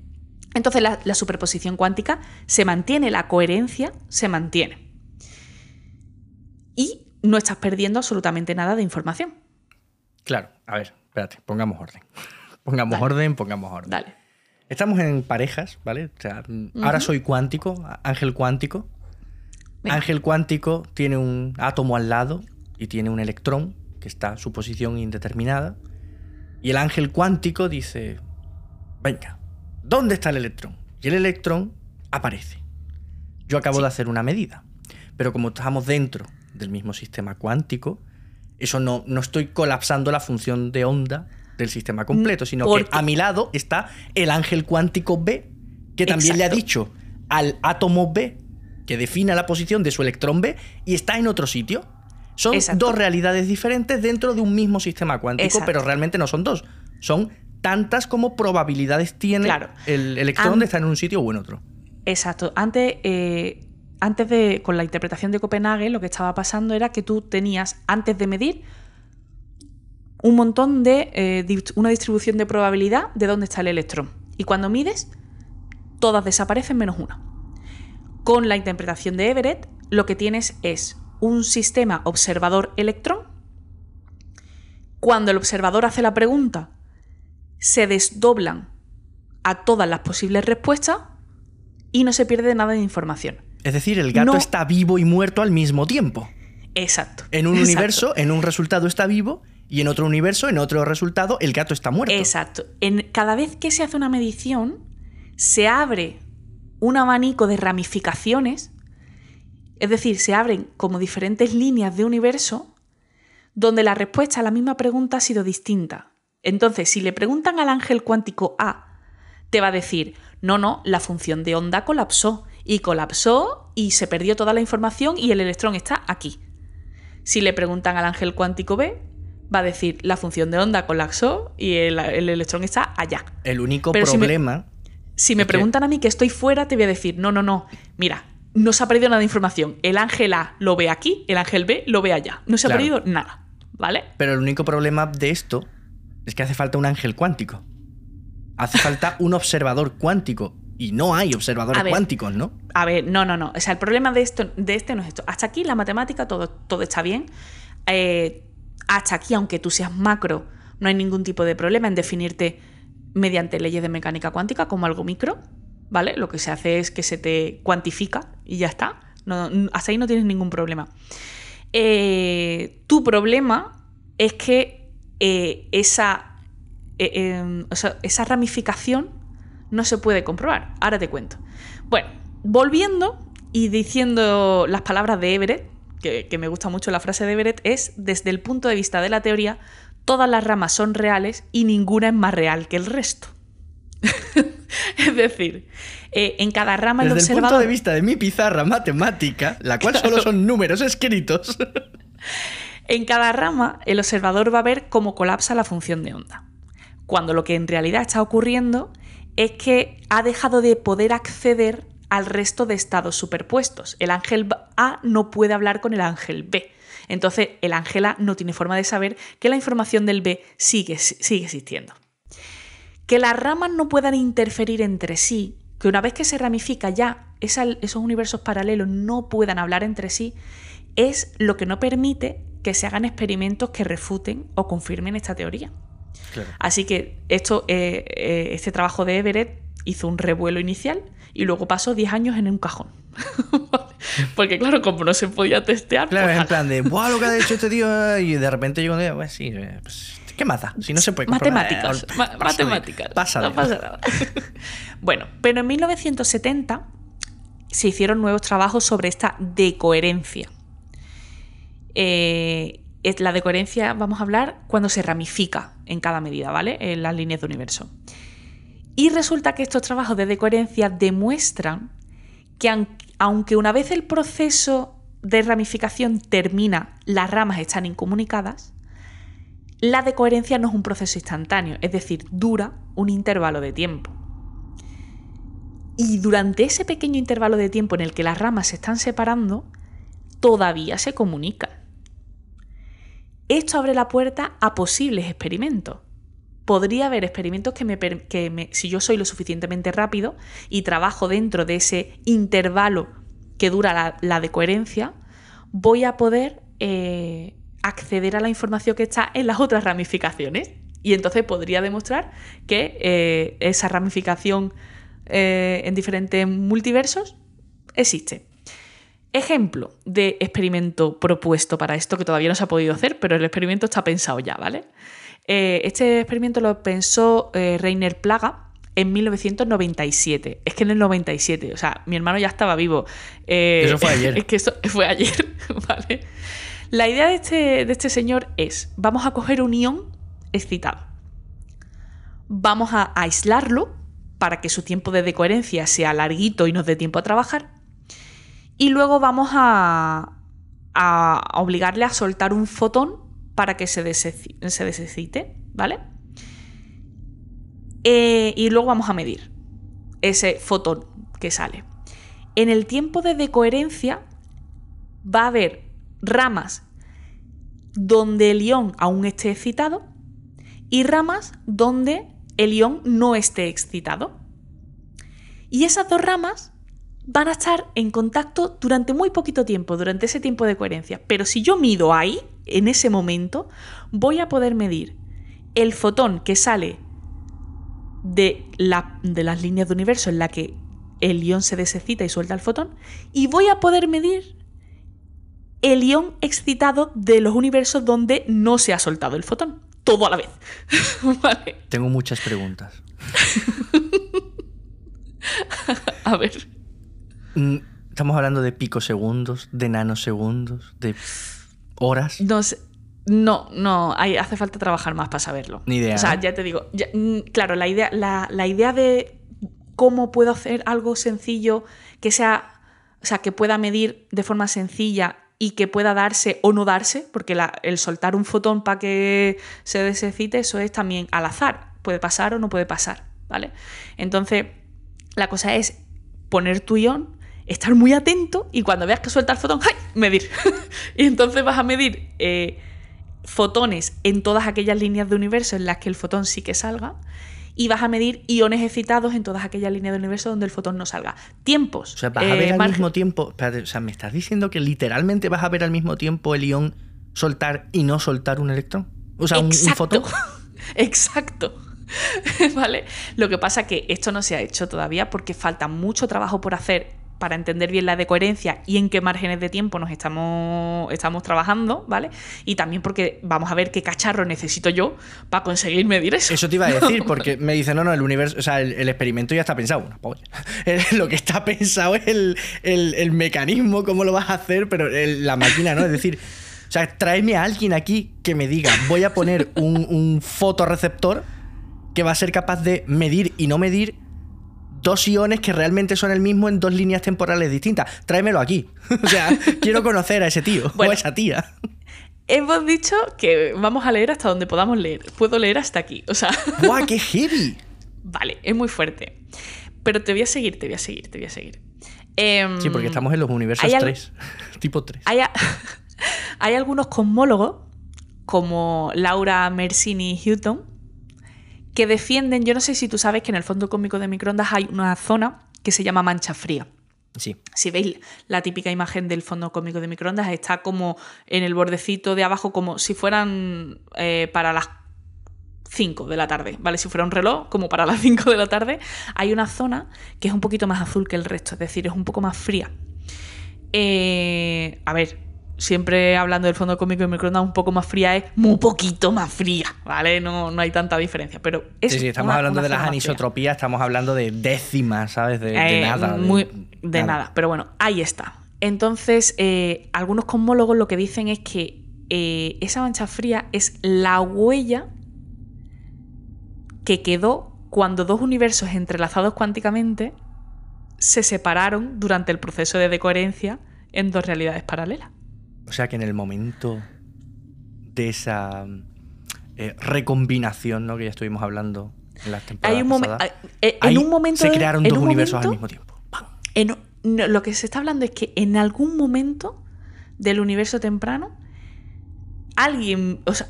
Entonces la, la, superposición cuántica se mantiene, la coherencia se mantiene. Y no estás perdiendo absolutamente nada de información. Claro, a ver, espérate, pongamos orden. Pongamos orden, pongamos orden. Dale. Estamos en parejas, ¿vale? O sea, ahora soy cuántico, ángel cuántico, Ángel cuántico tiene un átomo al lado y tiene un electrón que está a su posición indeterminada. Y el ángel cuántico dice, venga, ¿dónde está el electrón? Y el electrón aparece. Yo acabo de hacer una medida, pero como estamos dentro del mismo sistema cuántico, eso no, no estoy colapsando la función de onda del sistema completo, sino que a mi lado está el ángel cuántico B, que también le ha dicho al átomo B que defina la posición de su electrón B y está en otro sitio. Son dos realidades diferentes dentro de un mismo sistema cuántico, pero realmente no son dos. Son tantas como probabilidades tiene el electrón de estar en un sitio o en otro. Exacto. Antes, eh, antes de, con la interpretación de Copenhague, lo que estaba pasando era que tú tenías, antes de medir, un montón de. Eh, una distribución de probabilidad de dónde está el electrón. Y cuando mides, todas desaparecen menos una. Con la interpretación de Everett, lo que tienes es un sistema observador-electrón. Cuando el observador hace la pregunta, se desdoblan a todas las posibles respuestas y no se pierde nada de información. Es decir, el gato está vivo y muerto al mismo tiempo. Exacto. En un universo, en un resultado está vivo y en otro universo, en otro resultado, el gato está muerto. Exacto. En, cada vez que se hace una medición, se abre un abanico de ramificaciones, es decir, se abren como diferentes líneas de universo donde la respuesta a la misma pregunta ha sido distinta. Entonces, si le preguntan al ángel cuántico A, te va a decir, no, no, la función de onda colapsó y colapsó y se perdió toda la información y el electrón está aquí. Si le preguntan al ángel cuántico B, va a decir la función de onda colapsó y el, electrón está allá. El único problema. Si me, preguntan a mí que estoy fuera, te voy a decir, no, no, no, mira, no se ha perdido nada de información. El ángel A lo ve aquí, el ángel B lo ve allá. No se ha perdido nada, ¿vale? Pero el único problema de esto es que hace falta un ángel cuántico. Hace falta un observador cuántico. Y no hay observadores cuánticos, ¿no? A ver, no, no, no. O sea, el problema de, esto, de este no es esto. Hasta aquí la matemática todo, todo está bien. Eh, hasta aquí, aunque tú seas macro, no hay ningún tipo de problema en definirte mediante leyes de mecánica cuántica como algo micro, ¿vale? Lo que se hace es que se te cuantifica y ya está. hasta ahí no tienes ningún problema. Eh, tu problema es que eh, esa, eh, em, esa ramificación no se puede comprobar. Ahora te cuento. Bueno, volviendo y diciendo las palabras de Everett, que, me gusta mucho la frase de Everett, es, desde el punto de vista de la teoría, todas las ramas son reales y ninguna es más real que el resto. es decir, eh, en cada rama Desde el observador... punto de vista de mi pizarra matemática, la cual solo son números escritos. en cada rama, el observador va a ver cómo colapsa la función de onda. Cuando lo que en realidad está ocurriendo es que ha dejado de poder acceder al resto de estados superpuestos. El ángel A no puede hablar con el ángel B. Entonces, el ángel A no tiene forma de saber que la información del B sigue, sigue existiendo. Que las ramas no puedan interferir entre sí, que una vez que se ramifica ya esos universos paralelos no puedan hablar entre sí, es lo que no permite que se hagan experimentos que refuten o confirmen esta teoría. Así que esto, eh, eh, este trabajo de Everett hizo un revuelo inicial y luego pasó 10 años en un cajón. Porque claro, como no se podía testear... Claro, pues, en plan de, ¡buah, lo que ha hecho este tío! Y de repente llegó un pues sí, eh, pues, ¿qué mata? Si no se puede Matemáticas, matemáticas. Pasa no pasa nada. bueno, pero en 1970 se hicieron nuevos trabajos sobre esta decoherencia. Eh, la decoherencia, vamos a hablar, cuando se ramifica en cada medida, ¿vale? En las líneas de universo. Y resulta que estos trabajos de decoherencia demuestran que aunque una vez el proceso de ramificación termina, las ramas están incomunicadas, la decoherencia no es un proceso instantáneo, es decir, dura un intervalo de tiempo. Y durante ese pequeño intervalo de tiempo en el que las ramas se están separando, todavía se comunican. Esto abre la puerta a posibles experimentos podría haber experimentos que me, que si yo soy lo suficientemente rápido y trabajo dentro de ese intervalo que dura la, la de coherencia, voy a poder eh, acceder a la información que está en las otras ramificaciones. Y entonces podría demostrar que eh, esa ramificación eh, en diferentes multiversos existe. Ejemplo de experimento propuesto para esto que todavía no se ha podido hacer, pero el experimento está pensado ya, ¿vale? Eh, este experimento lo pensó eh, Reiner Plaga en 1997. Es que en el 97, o sea, mi hermano ya estaba vivo. Eh, eso fue ayer. Es que eso fue ayer, ¿vale? La idea de este, de este señor es, vamos a coger un ion excitado. Vamos a aislarlo para que su tiempo de decoherencia sea larguito y nos dé tiempo a trabajar. Y luego vamos a, a obligarle a soltar un fotón para que se, desexcite, ¿vale? Eh, y luego vamos a medir ese fotón que sale. En el tiempo de decoherencia va a haber ramas donde el ion aún esté excitado y ramas donde el ion no esté excitado. Y esas dos ramas van a estar en contacto durante muy poquito tiempo, durante ese tiempo de coherencia. Pero si yo mido ahí, en ese momento, voy a poder medir el fotón que sale de, la, de las líneas de universo en la que el ion se desexcita y suelta el fotón, y voy a poder medir el ion excitado de los universos donde no se ha soltado el fotón. Todo a la vez. Tengo muchas preguntas. a ver. Mm, estamos hablando de picosegundos, de nanosegundos, de horas. No No, no, hay, hace falta trabajar más para saberlo. Ni idea. O sea, ya te digo, mm, claro, la idea, la, idea de cómo puedo hacer algo sencillo que sea, o sea, que pueda medir de forma sencilla y que pueda darse o no darse, porque el soltar un fotón para que se desexcite, eso es también al azar, puede pasar o no puede pasar, ¿vale? Entonces, la cosa es poner tu ion estar muy atento y cuando veas que suelta el fotón, ¡ay! medir. y entonces vas a medir eh, fotones en todas aquellas líneas de universo en las que el fotón sí que salga y vas a medir iones excitados en todas aquellas líneas de universo donde el fotón no salga. Tiempos. O sea, vas a ver eh, al mismo tiempo. o sea, me estás diciendo que literalmente vas a ver al mismo tiempo el ion soltar y no soltar un electrón. O sea, un, un fotón. Exacto. ¿Vale? Lo que pasa es que esto no se ha hecho todavía porque falta mucho trabajo por hacer para entender bien la decoherencia y en qué márgenes de tiempo nos estamos, estamos trabajando, ¿vale? Y también porque vamos a ver qué cacharro necesito yo para conseguir medir eso. Eso te iba a decir, porque me dice, no, no, el universo, o sea, el, experimento ya está pensado. Una polla. lo que está pensado es el, mecanismo, cómo lo vas a hacer, pero la máquina, ¿no? Es decir, o sea, tráeme a alguien aquí que me diga, voy a poner un, un fotoreceptor que va a ser capaz de medir y no medir dos iones que realmente son el mismo en dos líneas temporales distintas. Tráemelo aquí. o sea, quiero conocer a ese tío o a esa tía. Hemos dicho que vamos a leer hasta donde podamos leer. Puedo leer hasta aquí. O sea. ¡Guau, qué heavy! Vale, es muy fuerte. Pero te voy a seguir, te voy a seguir, te voy a seguir. Em, sí, porque estamos en los universos 3. tipo 3. Hay, hay algunos cosmólogos, como Laura Mersini Houghton, que defienden, yo no sé si tú sabes que en el fondo cósmico de microondas hay una zona que se llama mancha fría. Sí. Si veis la típica imagen del fondo cósmico de microondas, está como en el bordecito de abajo, como si fueran eh, para las 5 de la tarde, ¿vale? Si fuera un reloj, como para las 5 de la tarde, hay una zona que es un poquito más azul que el resto, es decir, es un poco más fría. Eh, a ver, siempre hablando del fondo cómico de microondas un poco más fría es muy poquito más fría, ¿vale? No, no hay tanta diferencia, pero es Sí, sí, estamos hablando de las anisotropías, estamos hablando de décimas, ¿sabes? De, eh, nada. Muy, de, nada. pero bueno, ahí está. Entonces, eh, algunos cosmólogos lo que dicen es que eh, esa mancha fría es la huella que quedó cuando dos universos entrelazados cuánticamente se separaron durante el proceso de decoherencia en dos realidades paralelas. O sea que en el momento de esa eh, recombinación, ¿no? Que ya estuvimos hablando en las temporadas hay un pasadas, eh, en un momento se crearon dos universos al mismo tiempo. lo que se está hablando es que en algún momento del universo temprano alguien, o sea,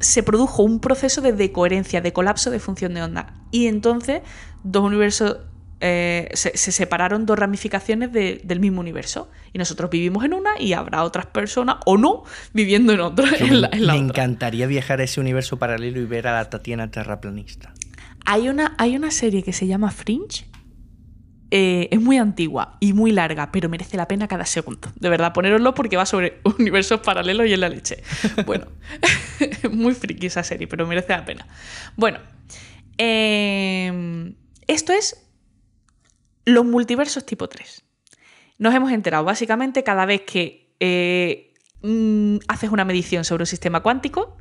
se produjo un proceso de decoherencia, de colapso de función de onda. Y entonces dos universos eh, se, separaron dos ramificaciones del mismo universo. Y nosotros vivimos en una y habrá otras personas o no viviendo en otra. me encantaría viajar a ese universo paralelo y ver a la Tatiana terraplanista. Hay una, hay una serie que se llama Fringe. eh, es muy antigua y muy larga, pero merece la pena cada segundo. De verdad, poneroslo porque va sobre universos paralelos y en la leche. Bueno, muy friki esa serie, pero merece la pena. Bueno, em, esto es los multiversos tipo 3. Nos hemos enterado básicamente cada vez que eh, mm, haces una medición sobre un sistema cuántico,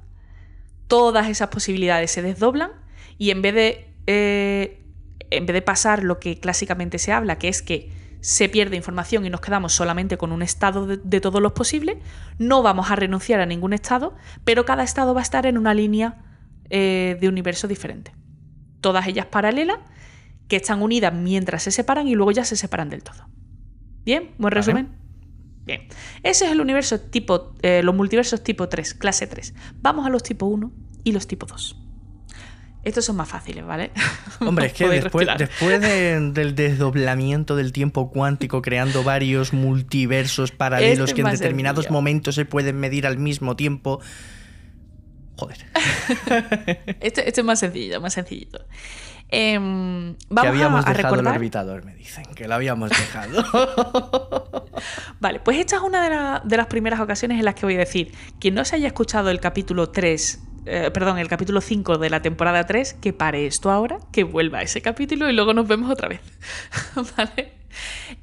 todas esas posibilidades se desdoblan y en vez de eh, en vez de pasar lo que clásicamente se habla, que es que se pierde información y nos quedamos solamente con un estado de, todos los posibles, no vamos a renunciar a ningún estado, pero cada estado va a estar en una línea eh, de universo diferente. Todas ellas paralelas, que están unidas mientras se separan y luego ya se separan del todo. ¿Bien? ¿Buen resumen? Bien. Ese es el universo tipo, eh, los multiversos tipo 3, clase 3. Vamos a los tipo 1 y los tipo 2. Estos son más fáciles, ¿vale? Hombre, es que después, después del desdoblamiento del tiempo cuántico, creando varios multiversos paralelos este que en determinados momentos se pueden medir al mismo tiempo. Joder. este, este, es más sencillo, más sencillito. Em, vamos que habíamos a, dejado el orbitador, me dicen, que lo habíamos dejado. vale, pues esta es una de, de las primeras ocasiones en las que voy a decir, quien no se haya escuchado el capítulo 3 eh, perdón, el capítulo 5 de la temporada 3, que pare esto ahora, que vuelva a ese capítulo y luego nos vemos otra vez. ¿Vale?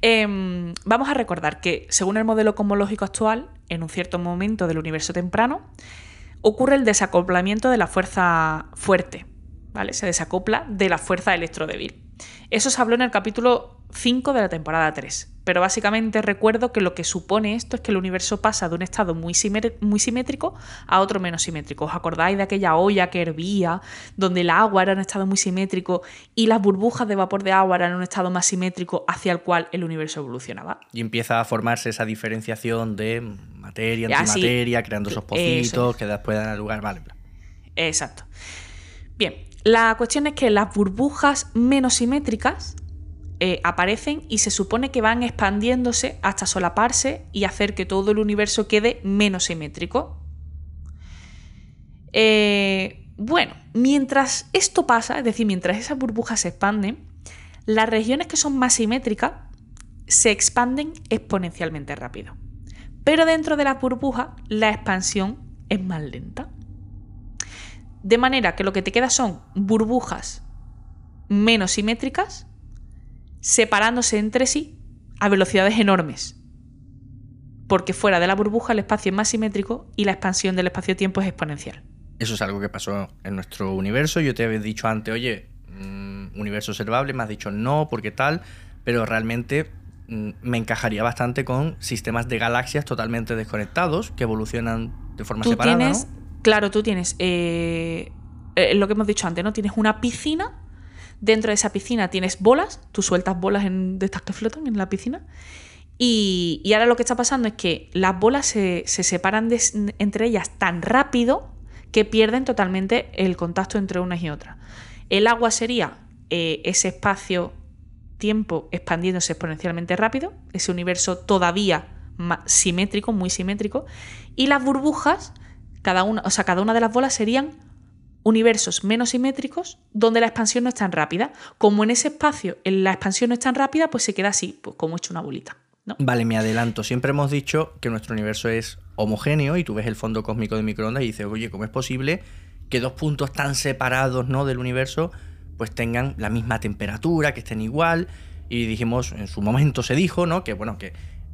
Em, vamos a recordar que, según el modelo cosmológico actual, en un cierto momento del universo temprano, ocurre el desacoplamiento de la fuerza fuerte, ¿vale? Se desacopla de la fuerza electrodébil. Eso se habló en el capítulo 5 de la temporada 3. Pero básicamente recuerdo que lo que supone esto es que el universo pasa de un estado muy, muy simétrico a otro menos simétrico. ¿Os acordáis de aquella olla que hervía, donde el agua era un estado muy simétrico y las burbujas de vapor de agua eran un estado más simétrico hacia el cual el universo evolucionaba? Y empieza a formarse esa diferenciación de materia, antimateria, creando esos pocitos que después dan lugar. Vale. Exacto. Bien, la cuestión es que las burbujas menos simétricas eh, aparecen y se supone que van expandiéndose hasta solaparse y hacer que todo el universo quede menos simétrico. Eh, bueno, mientras esto pasa, es decir, mientras esas burbujas se expanden, las regiones que son más simétricas se expanden exponencialmente rápido. Pero dentro de la burbuja la expansión es más lenta. De manera que lo que te queda son burbujas menos simétricas separándose entre sí a velocidades enormes. Porque fuera de la burbuja el espacio es más simétrico y la expansión del espacio-tiempo es exponencial. Eso es algo que pasó en nuestro universo. Yo te había dicho antes, oye, mm, universo observable, me has dicho no, porque tal, pero realmente mm, me encajaría bastante con sistemas de galaxias totalmente desconectados que evolucionan de forma separada. Tienes, Claro, tú tienes eh, eh, lo que hemos dicho antes, ¿no? Tienes una piscina Dentro de esa piscina tienes bolas, tú sueltas bolas en, de estas que flotan en la piscina. Y, ahora lo que está pasando es que las bolas se, separan entre ellas tan rápido que pierden totalmente el contacto entre unas y otras. El agua sería eh, ese espacio-tiempo expandiéndose exponencialmente rápido, ese universo todavía simétrico, muy simétrico, y las burbujas, cada una, o sea, cada una de las bolas serían universos menos simétricos donde la expansión no es tan rápida. Como en ese espacio la expansión no es tan rápida, pues se queda así, pues como hecho una bolita. Vale, me adelanto. Siempre hemos dicho que nuestro universo es homogéneo y tú ves el fondo cósmico de microondas y dices, oye, ¿cómo es posible que dos puntos tan separados ¿no? del universo pues tengan la misma temperatura, que estén igual? Y dijimos, en su momento se dijo, ¿no? Que bueno, que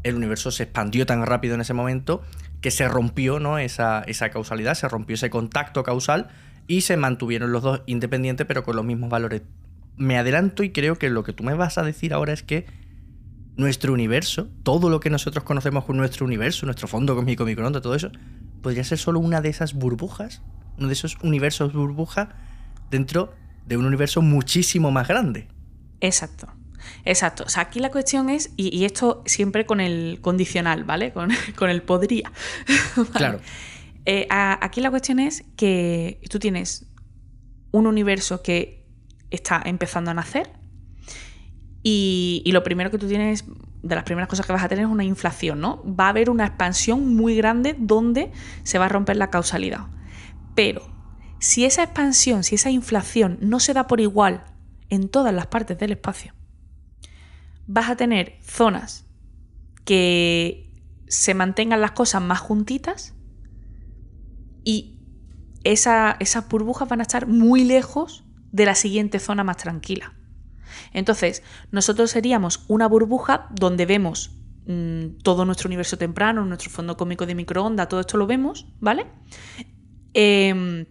el universo se expandió tan rápido en ese momento que se rompió, ¿no? Esa, esa causalidad, se rompió ese contacto causal y se mantuvieron los dos independientes pero con los mismos valores. Me adelanto y creo que lo que tú me vas a decir ahora es que nuestro universo, todo lo que nosotros conocemos con nuestro universo, nuestro fondo cósmico, microondas, todo eso, podría ser solo una de esas burbujas, uno de esos universos burbuja dentro de un universo muchísimo más grande. Exacto. Exacto. O sea, aquí la cuestión es, y, esto siempre con el condicional, ¿vale? Con, con el podría. Claro. Eh, aquí la cuestión es que tú tienes un universo que está empezando a nacer y, lo primero que tú tienes, de las primeras cosas que vas a tener es una inflación, ¿no? Va a haber una expansión muy grande donde se va a romper la causalidad. Pero si esa expansión, si esa inflación no se da por igual en todas las partes del espacio, vas a tener zonas que se mantengan las cosas más juntitas y esas burbujas van a estar muy lejos de la siguiente zona más tranquila. Entonces, nosotros seríamos una burbuja donde vemos mm, todo nuestro universo temprano, nuestro fondo cómico de microondas, todo esto lo vemos, ¿vale? Em,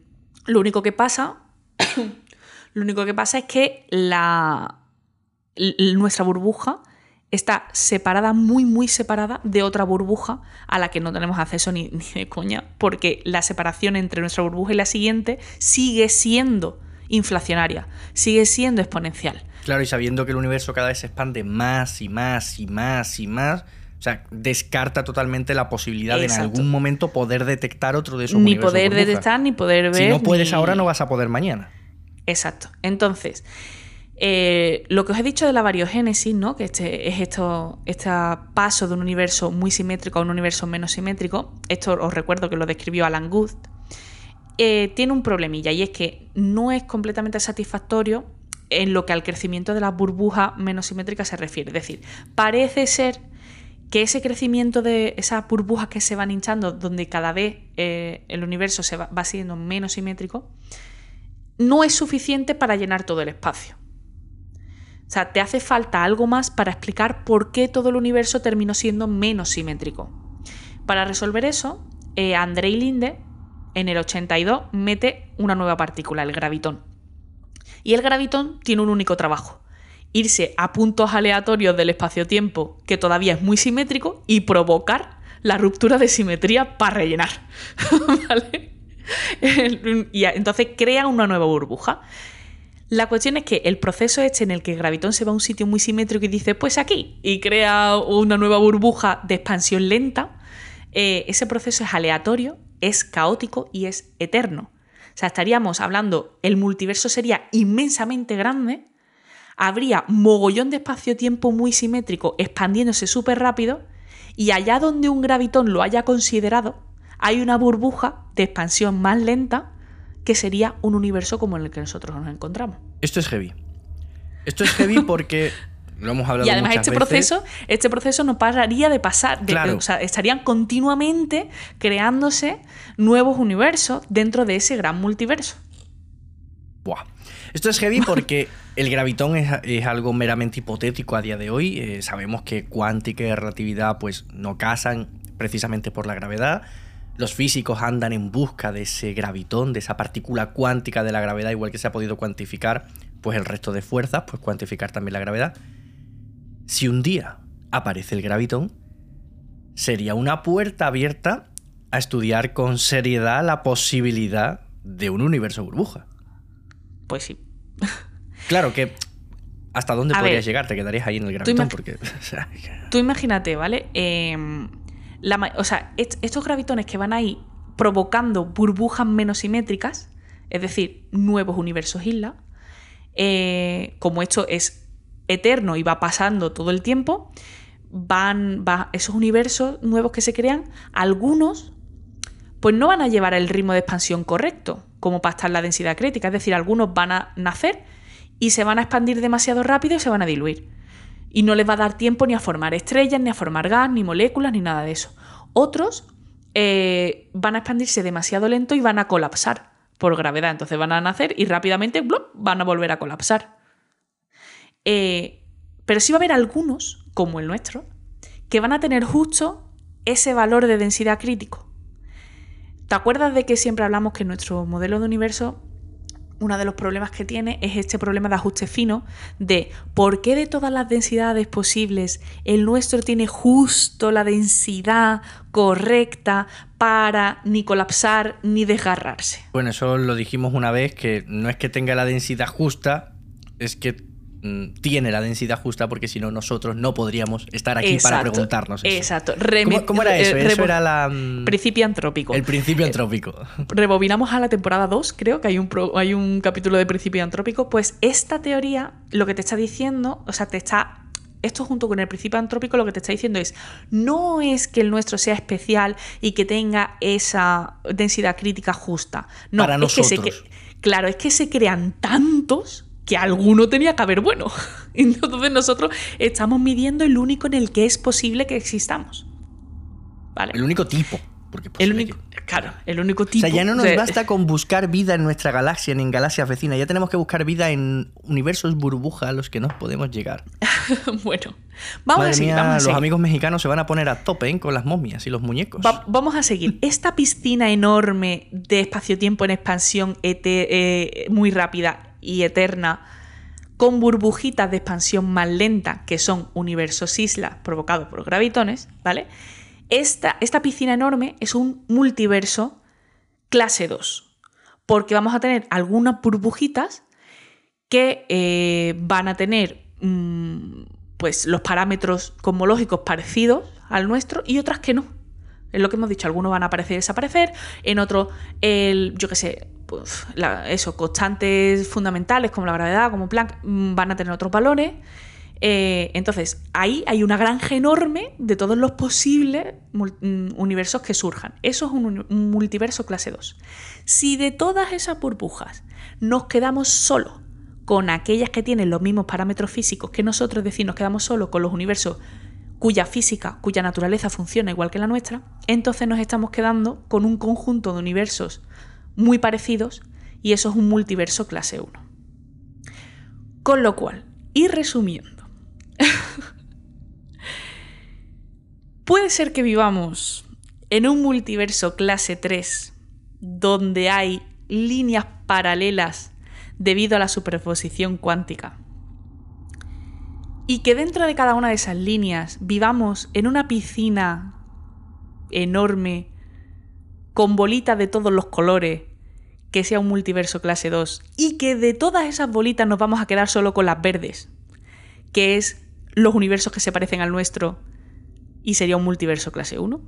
lo único que pasa, lo único que pasa es que la, nuestra burbuja está separada, muy, muy separada de otra burbuja a la que no tenemos acceso ni, ni, de coña, porque la separación entre nuestra burbuja y la siguiente sigue siendo inflacionaria, sigue siendo exponencial. Claro, y sabiendo que el universo cada vez se expande más y más y más y más, o sea, descarta totalmente la posibilidad de en algún momento poder detectar otro de esos Ni poder detectar, ni poder ver. Si no puedes ni... ahora, no vas a poder mañana. Exacto. Entonces, eh, lo que os he dicho de la variogénesis, ¿no? que este, es esto, este paso de un universo muy simétrico a un universo menos simétrico, esto os recuerdo que lo describió Alan Guth, eh, tiene un problemilla y es que no es completamente satisfactorio en lo que al crecimiento de la burbuja menos simétrica se refiere. Es decir, parece ser que ese crecimiento de esas burbujas que se van hinchando, donde cada vez eh, el universo se va, va siendo menos simétrico, no es suficiente para llenar todo el espacio. O sea, te hace falta algo más para explicar por qué todo el universo terminó siendo menos simétrico. Para resolver eso, eh, Andrei Linde, en el 82, mete una nueva partícula, el gravitón. Y el gravitón tiene un único trabajo, irse a puntos aleatorios del espacio-tiempo que todavía es muy simétrico y provocar la ruptura de simetría para rellenar. ¿Vale? y entonces crea una nueva burbuja. La cuestión es que el proceso este en el que gravitón se va a un sitio muy simétrico y dice, pues aquí, y crea una nueva burbuja de expansión lenta, eh, ese proceso es aleatorio, es caótico y es eterno. O sea, estaríamos hablando, el multiverso sería inmensamente grande, habría mogollón de espacio-tiempo muy simétrico expandiéndose súper rápido, y allá donde un gravitón lo haya considerado, hay una burbuja de expansión más lenta que sería un universo como en el que nosotros nos encontramos. Esto es heavy. Esto es heavy porque lo hemos hablado Y además muchas este veces. proceso, este proceso no pararía de pasar, de- Claro. o sea, estarían continuamente creándose nuevos universos dentro de ese gran multiverso. Buah. Esto es heavy porque el gravitón es, es algo meramente hipotético a día de hoy. Eh, sabemos que cuántica y relatividad pues no casan precisamente por la gravedad. Los físicos andan en busca de ese gravitón, de esa partícula cuántica de la gravedad, igual que se ha podido cuantificar pues el resto de fuerzas, pues cuantificar también la gravedad. Si un día aparece el gravitón, sería una puerta abierta a estudiar con seriedad la posibilidad de un universo burbuja. Pues sí. Claro que. ¿Hasta dónde A podrías ver, llegar? Te quedarías ahí en el gravitón porque. o sea, Tú imagínate, ¿vale? Eh, la o sea, est- estos gravitones que van ahí provocando burbujas menos simétricas, es decir, nuevos universos isla, eh, como esto es eterno y va pasando todo el tiempo, van, va- esos universos nuevos que se crean, algunos pues no van a llevar el ritmo de expansión correcto, como para estar en la densidad crítica. Es decir, algunos van a nacer y se van a expandir demasiado rápido y se van a diluir. Y no les va a dar tiempo ni a formar estrellas, ni a formar gas, ni moléculas, ni nada de eso. Otros eh, van a expandirse demasiado lento y van a colapsar por gravedad. Entonces van a nacer y rápidamente ¡blop! van a volver a colapsar. Eh, pero sí va a haber algunos, como el nuestro, que van a tener justo ese valor de densidad crítico. ¿Te acuerdas de que siempre hablamos que nuestro modelo de universo, uno de los problemas que tiene es este problema de ajuste fino de por qué de todas las densidades posibles el nuestro tiene justo la densidad correcta para ni colapsar ni desgarrarse? Bueno, eso lo dijimos una vez, que no es que tenga la densidad justa, es que tiene la densidad justa, porque si no, nosotros no podríamos estar aquí para preguntarnos eso. Exacto. ¿Cómo, Remi- cómo era eso? eh, Eso era la, mm, Principio antrópico. el principio antrópico. rebobinamos a la temporada 2, creo que hay un, pro- hay un capítulo de principio antrópico, pues esta teoría lo que te está diciendo, o sea, te está... Esto junto con el principio antrópico lo que te está diciendo es, no es que el nuestro sea especial y que tenga esa densidad crítica justa. No, Para es que se nosotros. cre- claro, es que se crean tantos que alguno tenía que haber bueno. Entonces nosotros estamos midiendo el único en el que es posible que existamos. ¿Vale? El único tipo. Porque el único, claro, el único tipo. O sea, ya no nos basta con buscar vida en nuestra galaxia, ni en galaxias vecinas. Ya tenemos que buscar vida en universos burbuja a los que no podemos llegar. bueno, vamos a seguir. los amigos mexicanos se van a poner a tope ¿eh? con las momias y los muñecos. vamos a seguir. Esta piscina enorme de espacio-tiempo en expansión eh, muy rápida y eterna con burbujitas de expansión más lenta, que son universos islas provocados por gravitones, ¿vale? Esta, esta piscina enorme es un multiverso clase 2, porque vamos a tener algunas burbujitas que eh, van a tener mm, pues, los parámetros cosmológicos parecidos al nuestro y otras que no. Es lo que hemos dicho, algunos van a aparecer y desaparecer, en otros, el, yo qué sé, pues, eso, constantes fundamentales como la gravedad, como Planck, mm, van a tener otros valores. Eh, entonces, ahí hay una granja enorme de todos los posibles mm, universos que surjan. Eso es un, multiverso clase 2. Si de todas esas burbujas nos quedamos solo con aquellas que tienen los mismos parámetros físicos que nosotros, es decir, nos quedamos solo con los universos cuya física, cuya naturaleza funciona igual que la nuestra, entonces nos estamos quedando con un conjunto de universos muy parecidos y eso es un multiverso clase 1. Con lo cual, y resumiendo, puede ser que vivamos en un multiverso clase 3 donde hay líneas paralelas debido a la superposición cuántica y que dentro de cada una de esas líneas vivamos en una piscina enorme con bolitas de todos los colores, que sea un multiverso clase 2, y que de todas esas bolitas nos vamos a quedar solo con las verdes, que es los universos que se parecen al nuestro, y sería un multiverso clase 1?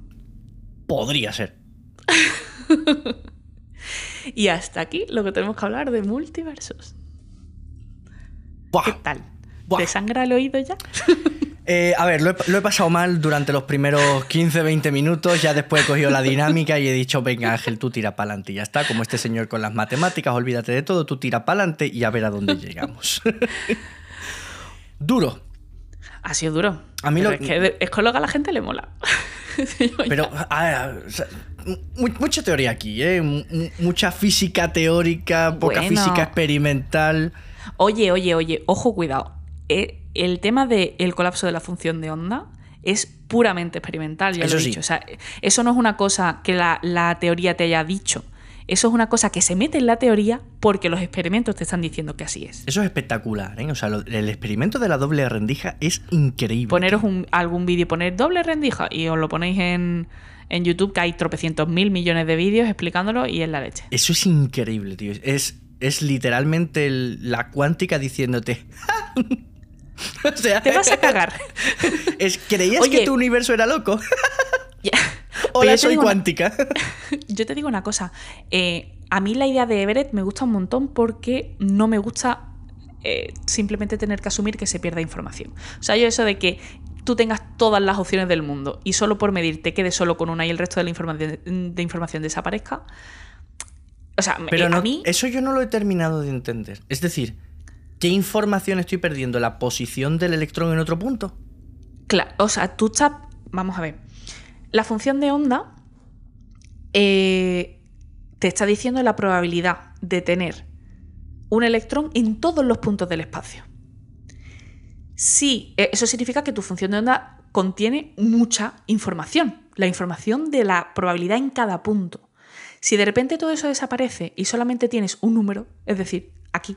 Podría ser. y hasta aquí lo que tenemos que hablar de multiversos. ¿Qué tal? ¿Te sangra el oído ya? Eh, a ver, lo he, pasado mal durante los primeros 15-20 minutos, ya después he cogido la dinámica y he dicho, venga Ángel, tú tira para adelante y ya está, como este señor con las matemáticas, olvídate de todo, tú tira para adelante y a ver a dónde llegamos. duro. Ha sido duro. A mí lo... es que es con lo que a la gente le mola. Pero, mucha teoría aquí, ¿eh? mucha física teórica, poca física experimental. Oye, oye, oye, ojo, cuidado. Eh, el tema del colapso de la función de onda es puramente experimental, ya eso lo he dicho. O sea, eso no es una cosa que la, teoría te haya dicho. Eso es una cosa que se mete en la teoría porque los experimentos te están diciendo que así es. Eso es espectacular, ¿eh? O sea, el experimento de la doble rendija es increíble. Poneros algún vídeo, poner doble rendija y os lo ponéis en, en YouTube, que hay tropecientos mil millones de vídeos explicándolo y es la leche. Eso es increíble, tío. Es, es literalmente la cuántica diciéndote. Te vas a cagar. ¿Creías que tu universo era loco? Hola, soy cuántica. yo te digo una cosa. Eh, a mí la idea de Everett me gusta un montón porque no me gusta eh, simplemente tener que asumir que se pierda información. O sea, yo eso de que tú tengas todas las opciones del mundo y solo por medir te quedes solo con una y el resto de la información, de información desaparezca. O sea, Pero a mí... Eso yo no lo he terminado de entender. Es decir, ¿qué información estoy perdiendo? ¿La posición del electrón en otro punto? Claro, o sea, tú estás. Vamos a ver. La función de onda eh, te está diciendo la probabilidad de tener un electrón en todos los puntos del espacio. Sí, eh, eso significa que tu función de onda contiene mucha información, la información de la probabilidad en cada punto. Si de repente todo eso desaparece y solamente tienes un número, es decir, aquí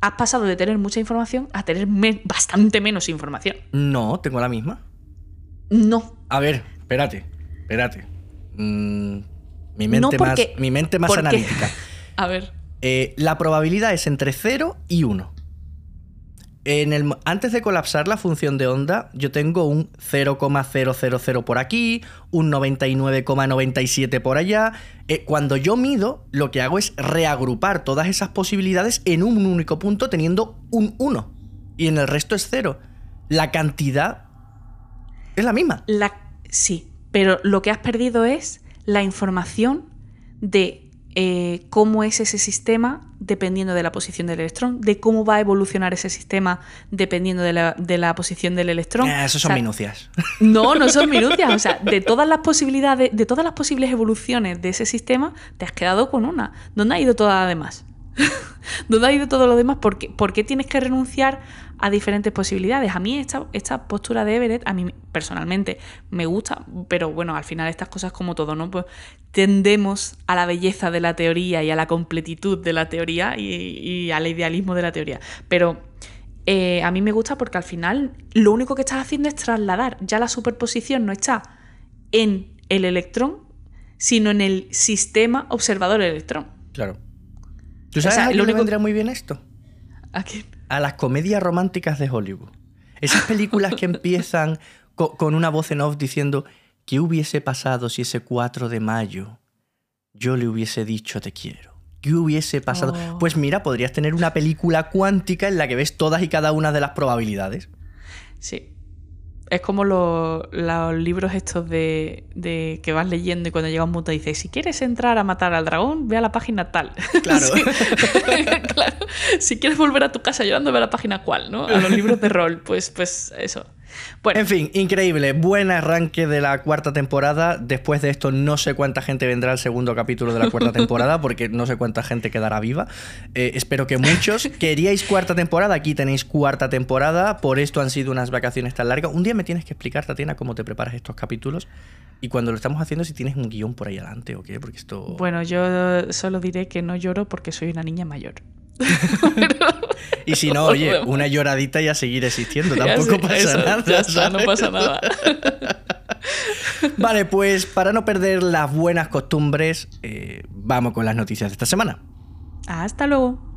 has pasado de tener mucha información a tener bastante menos información. No, tengo la misma. No. A ver, espérate, espérate. Mm, mi, mente más, mi mente más analítica. A ver. Eh, la probabilidad es entre 0 y 1 el, antes de colapsar la función de onda, yo tengo un 0,000 por aquí, un 99,97 por allá. Eh, cuando yo mido, lo que hago es reagrupar todas esas posibilidades en un único punto teniendo un 1. Y en el resto es 0. La cantidad es la misma. La, sí, pero lo que has perdido es la información de eh, cómo es ese sistema dependiendo de la posición del electrón, de cómo va a evolucionar ese sistema dependiendo de la, posición del electrón. Eh, eso son minucias. No, no son minucias. O sea, de todas las posibilidades, de todas las posibles evoluciones de ese sistema, te has quedado con una. ¿Dónde ha ido toda la demás? ¿Dónde ha ido todo lo demás? ¿Por qué, tienes que renunciar a diferentes posibilidades? A mí esta, esta, postura de Everett, a mí personalmente me gusta, pero bueno, al final estas cosas como todo, ¿no? Pues tendemos a la belleza de la teoría y a la completitud de la teoría y, al idealismo de la teoría. Pero eh, a mí me gusta porque al final lo único que estás haciendo es trasladar, ya la superposición no está en el electrón, sino en el sistema observador electrón. Claro. ¿Tú sabes a quién vendría muy bien esto? ¿A quién? A las comedias románticas de Hollywood. Esas películas que empiezan con una voz en off diciendo ¿qué hubiese pasado si ese 4 de mayo yo le hubiese dicho te quiero? ¿Qué hubiese pasado? Oh. Pues mira, podrías tener una película cuántica en la que ves todas y cada una de las probabilidades. Sí. Es como los, libros estos de, que vas leyendo y cuando llega un mundo dice, si quieres entrar a matar al dragón, ve a la página tal. Claro. claro. Si quieres volver a tu casa llorando, ve a la página cual, ¿no? A los libros de rol, pues, pues eso. En fin, increíble. Buen arranque de la cuarta temporada. Después de esto, no sé cuánta gente vendrá al segundo capítulo de la cuarta temporada, porque no sé cuánta gente quedará viva. Eh, espero que muchos. ¿Queríais cuarta temporada? Aquí tenéis cuarta temporada. Por esto han sido unas vacaciones tan largas. Un día me tienes que explicar, Tatiana, cómo te preparas estos capítulos. Y cuando lo estamos haciendo, si tienes un guion por ahí adelante o qué, porque esto... Bueno, yo solo diré que no lloro porque soy una niña mayor. Y si no, oye, una lloradita y a seguir existiendo, tampoco pasa nada. no pasa nada. vale, pues para no perder las buenas costumbres, eh, vamos con las noticias de esta semana. Hasta luego.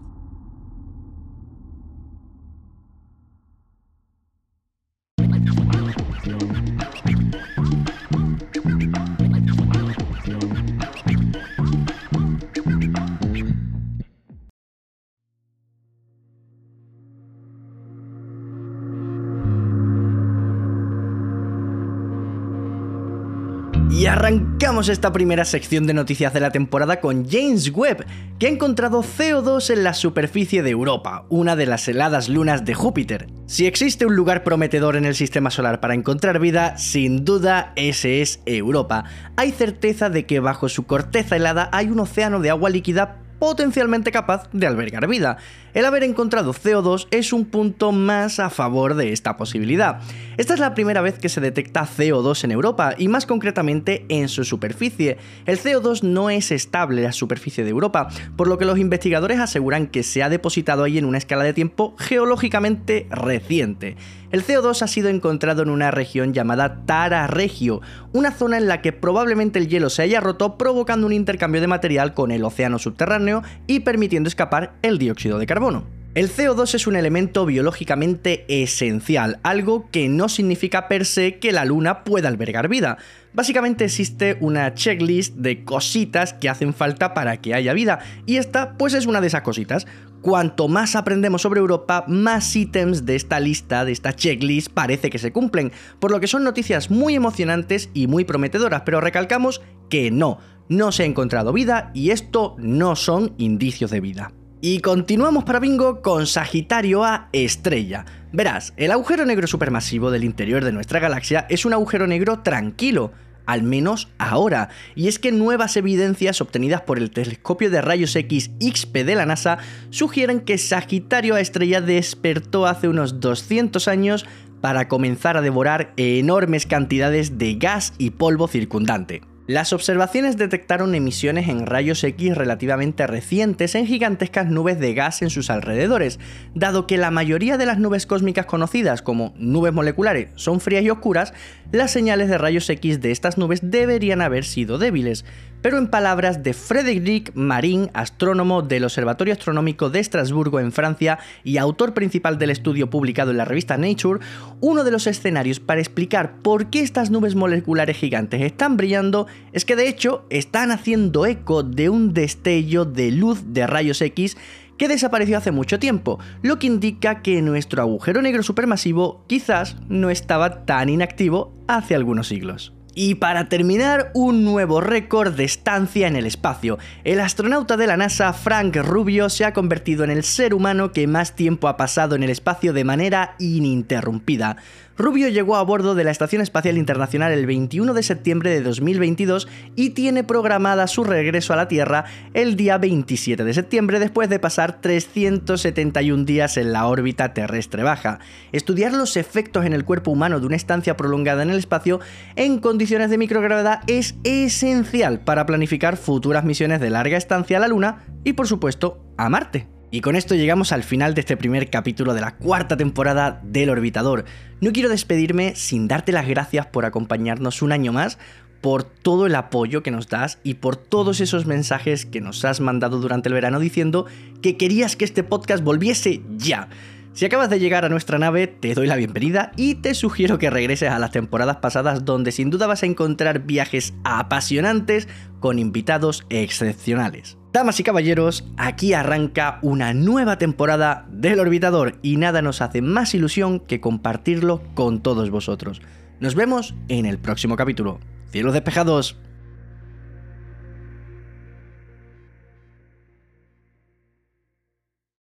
Arrancamos esta primera sección de noticias de la temporada con James Webb, que ha encontrado CO2 en la superficie de Europa, una de las heladas lunas de Júpiter. Si existe un lugar prometedor en el sistema solar para encontrar vida, sin duda ese es Europa. Hay certeza de que bajo su corteza helada hay un océano de agua líquida potencialmente capaz de albergar vida. El haber encontrado CO2 es un punto más a favor de esta posibilidad. Esta es la primera vez que se detecta CO2 en Europa y más concretamente en su superficie. El CO2 no es estable en la superficie de Europa, por lo que los investigadores aseguran que se ha depositado ahí en una escala de tiempo geológicamente reciente. El CO2 ha sido encontrado en una región llamada Tara Regio, una zona en la que probablemente el hielo se haya roto provocando un intercambio de material con el océano subterráneo y permitiendo escapar el dióxido de carbono. El CO2 es un elemento biológicamente esencial, algo que no significa per se que la Luna pueda albergar vida. Básicamente existe una checklist de cositas que hacen falta para que haya vida, y esta pues es una de esas cositas. Cuanto más aprendemos sobre Europa, más ítems de esta lista, de esta checklist, parece que se cumplen, por lo que son noticias muy emocionantes y muy prometedoras, pero recalcamos que no, no se ha encontrado vida y esto no son indicios de vida. Y continuamos para Bingo con Sagitario A Estrella. Verás, el agujero negro supermasivo del interior de nuestra galaxia es un agujero negro tranquilo, al menos ahora. Y es que nuevas evidencias obtenidas por el telescopio de rayos X XP de la NASA sugieren que Sagitario A estrella despertó hace unos 200 años para comenzar a devorar enormes cantidades de gas y polvo circundante. Las observaciones detectaron emisiones en rayos X relativamente recientes en gigantescas nubes de gas en sus alrededores, dado que la mayoría de las nubes cósmicas conocidas como nubes moleculares son frías y oscuras, las señales de rayos X de estas nubes deberían haber sido débiles, pero en palabras de Frédéric Marin, astrónomo del Observatorio Astronómico de Estrasburgo en Francia y autor principal del estudio publicado en la revista Nature, uno de los escenarios para explicar por qué estas nubes moleculares gigantes están brillando es que de hecho están haciendo eco de un destello de luz de rayos X que desapareció hace mucho tiempo, lo que indica que nuestro agujero negro supermasivo quizás no estaba tan inactivo hace algunos siglos. Y para terminar, un nuevo récord de estancia en el espacio. El astronauta de la NASA, Frank Rubio, se ha convertido en el ser humano que más tiempo ha pasado en el espacio de manera ininterrumpida. Rubio llegó a bordo de la Estación Espacial Internacional el 21 de septiembre de 2022 y tiene programada su regreso a la Tierra el día 27 de septiembre después de pasar 371 días en la órbita terrestre baja. Estudiar los efectos en el cuerpo humano de una estancia prolongada en el espacio en condiciones de microgravedad es esencial para planificar futuras misiones de larga estancia a la Luna y por supuesto a Marte. Y con esto llegamos al final de este primer capítulo de la cuarta temporada del Orbitador. No quiero despedirme sin darte las gracias por acompañarnos un año más, por todo el apoyo que nos das y por todos esos mensajes que nos has mandado durante el verano diciendo que querías que este podcast volviese ya. Si acabas de llegar a nuestra nave, te doy la bienvenida y te sugiero que regreses a las temporadas pasadas donde sin duda vas a encontrar viajes apasionantes con invitados excepcionales. Damas y caballeros, aquí arranca una nueva temporada del Orbitador y nada nos hace más ilusión que compartirlo con todos vosotros. Nos vemos en el próximo capítulo. Cielos despejados.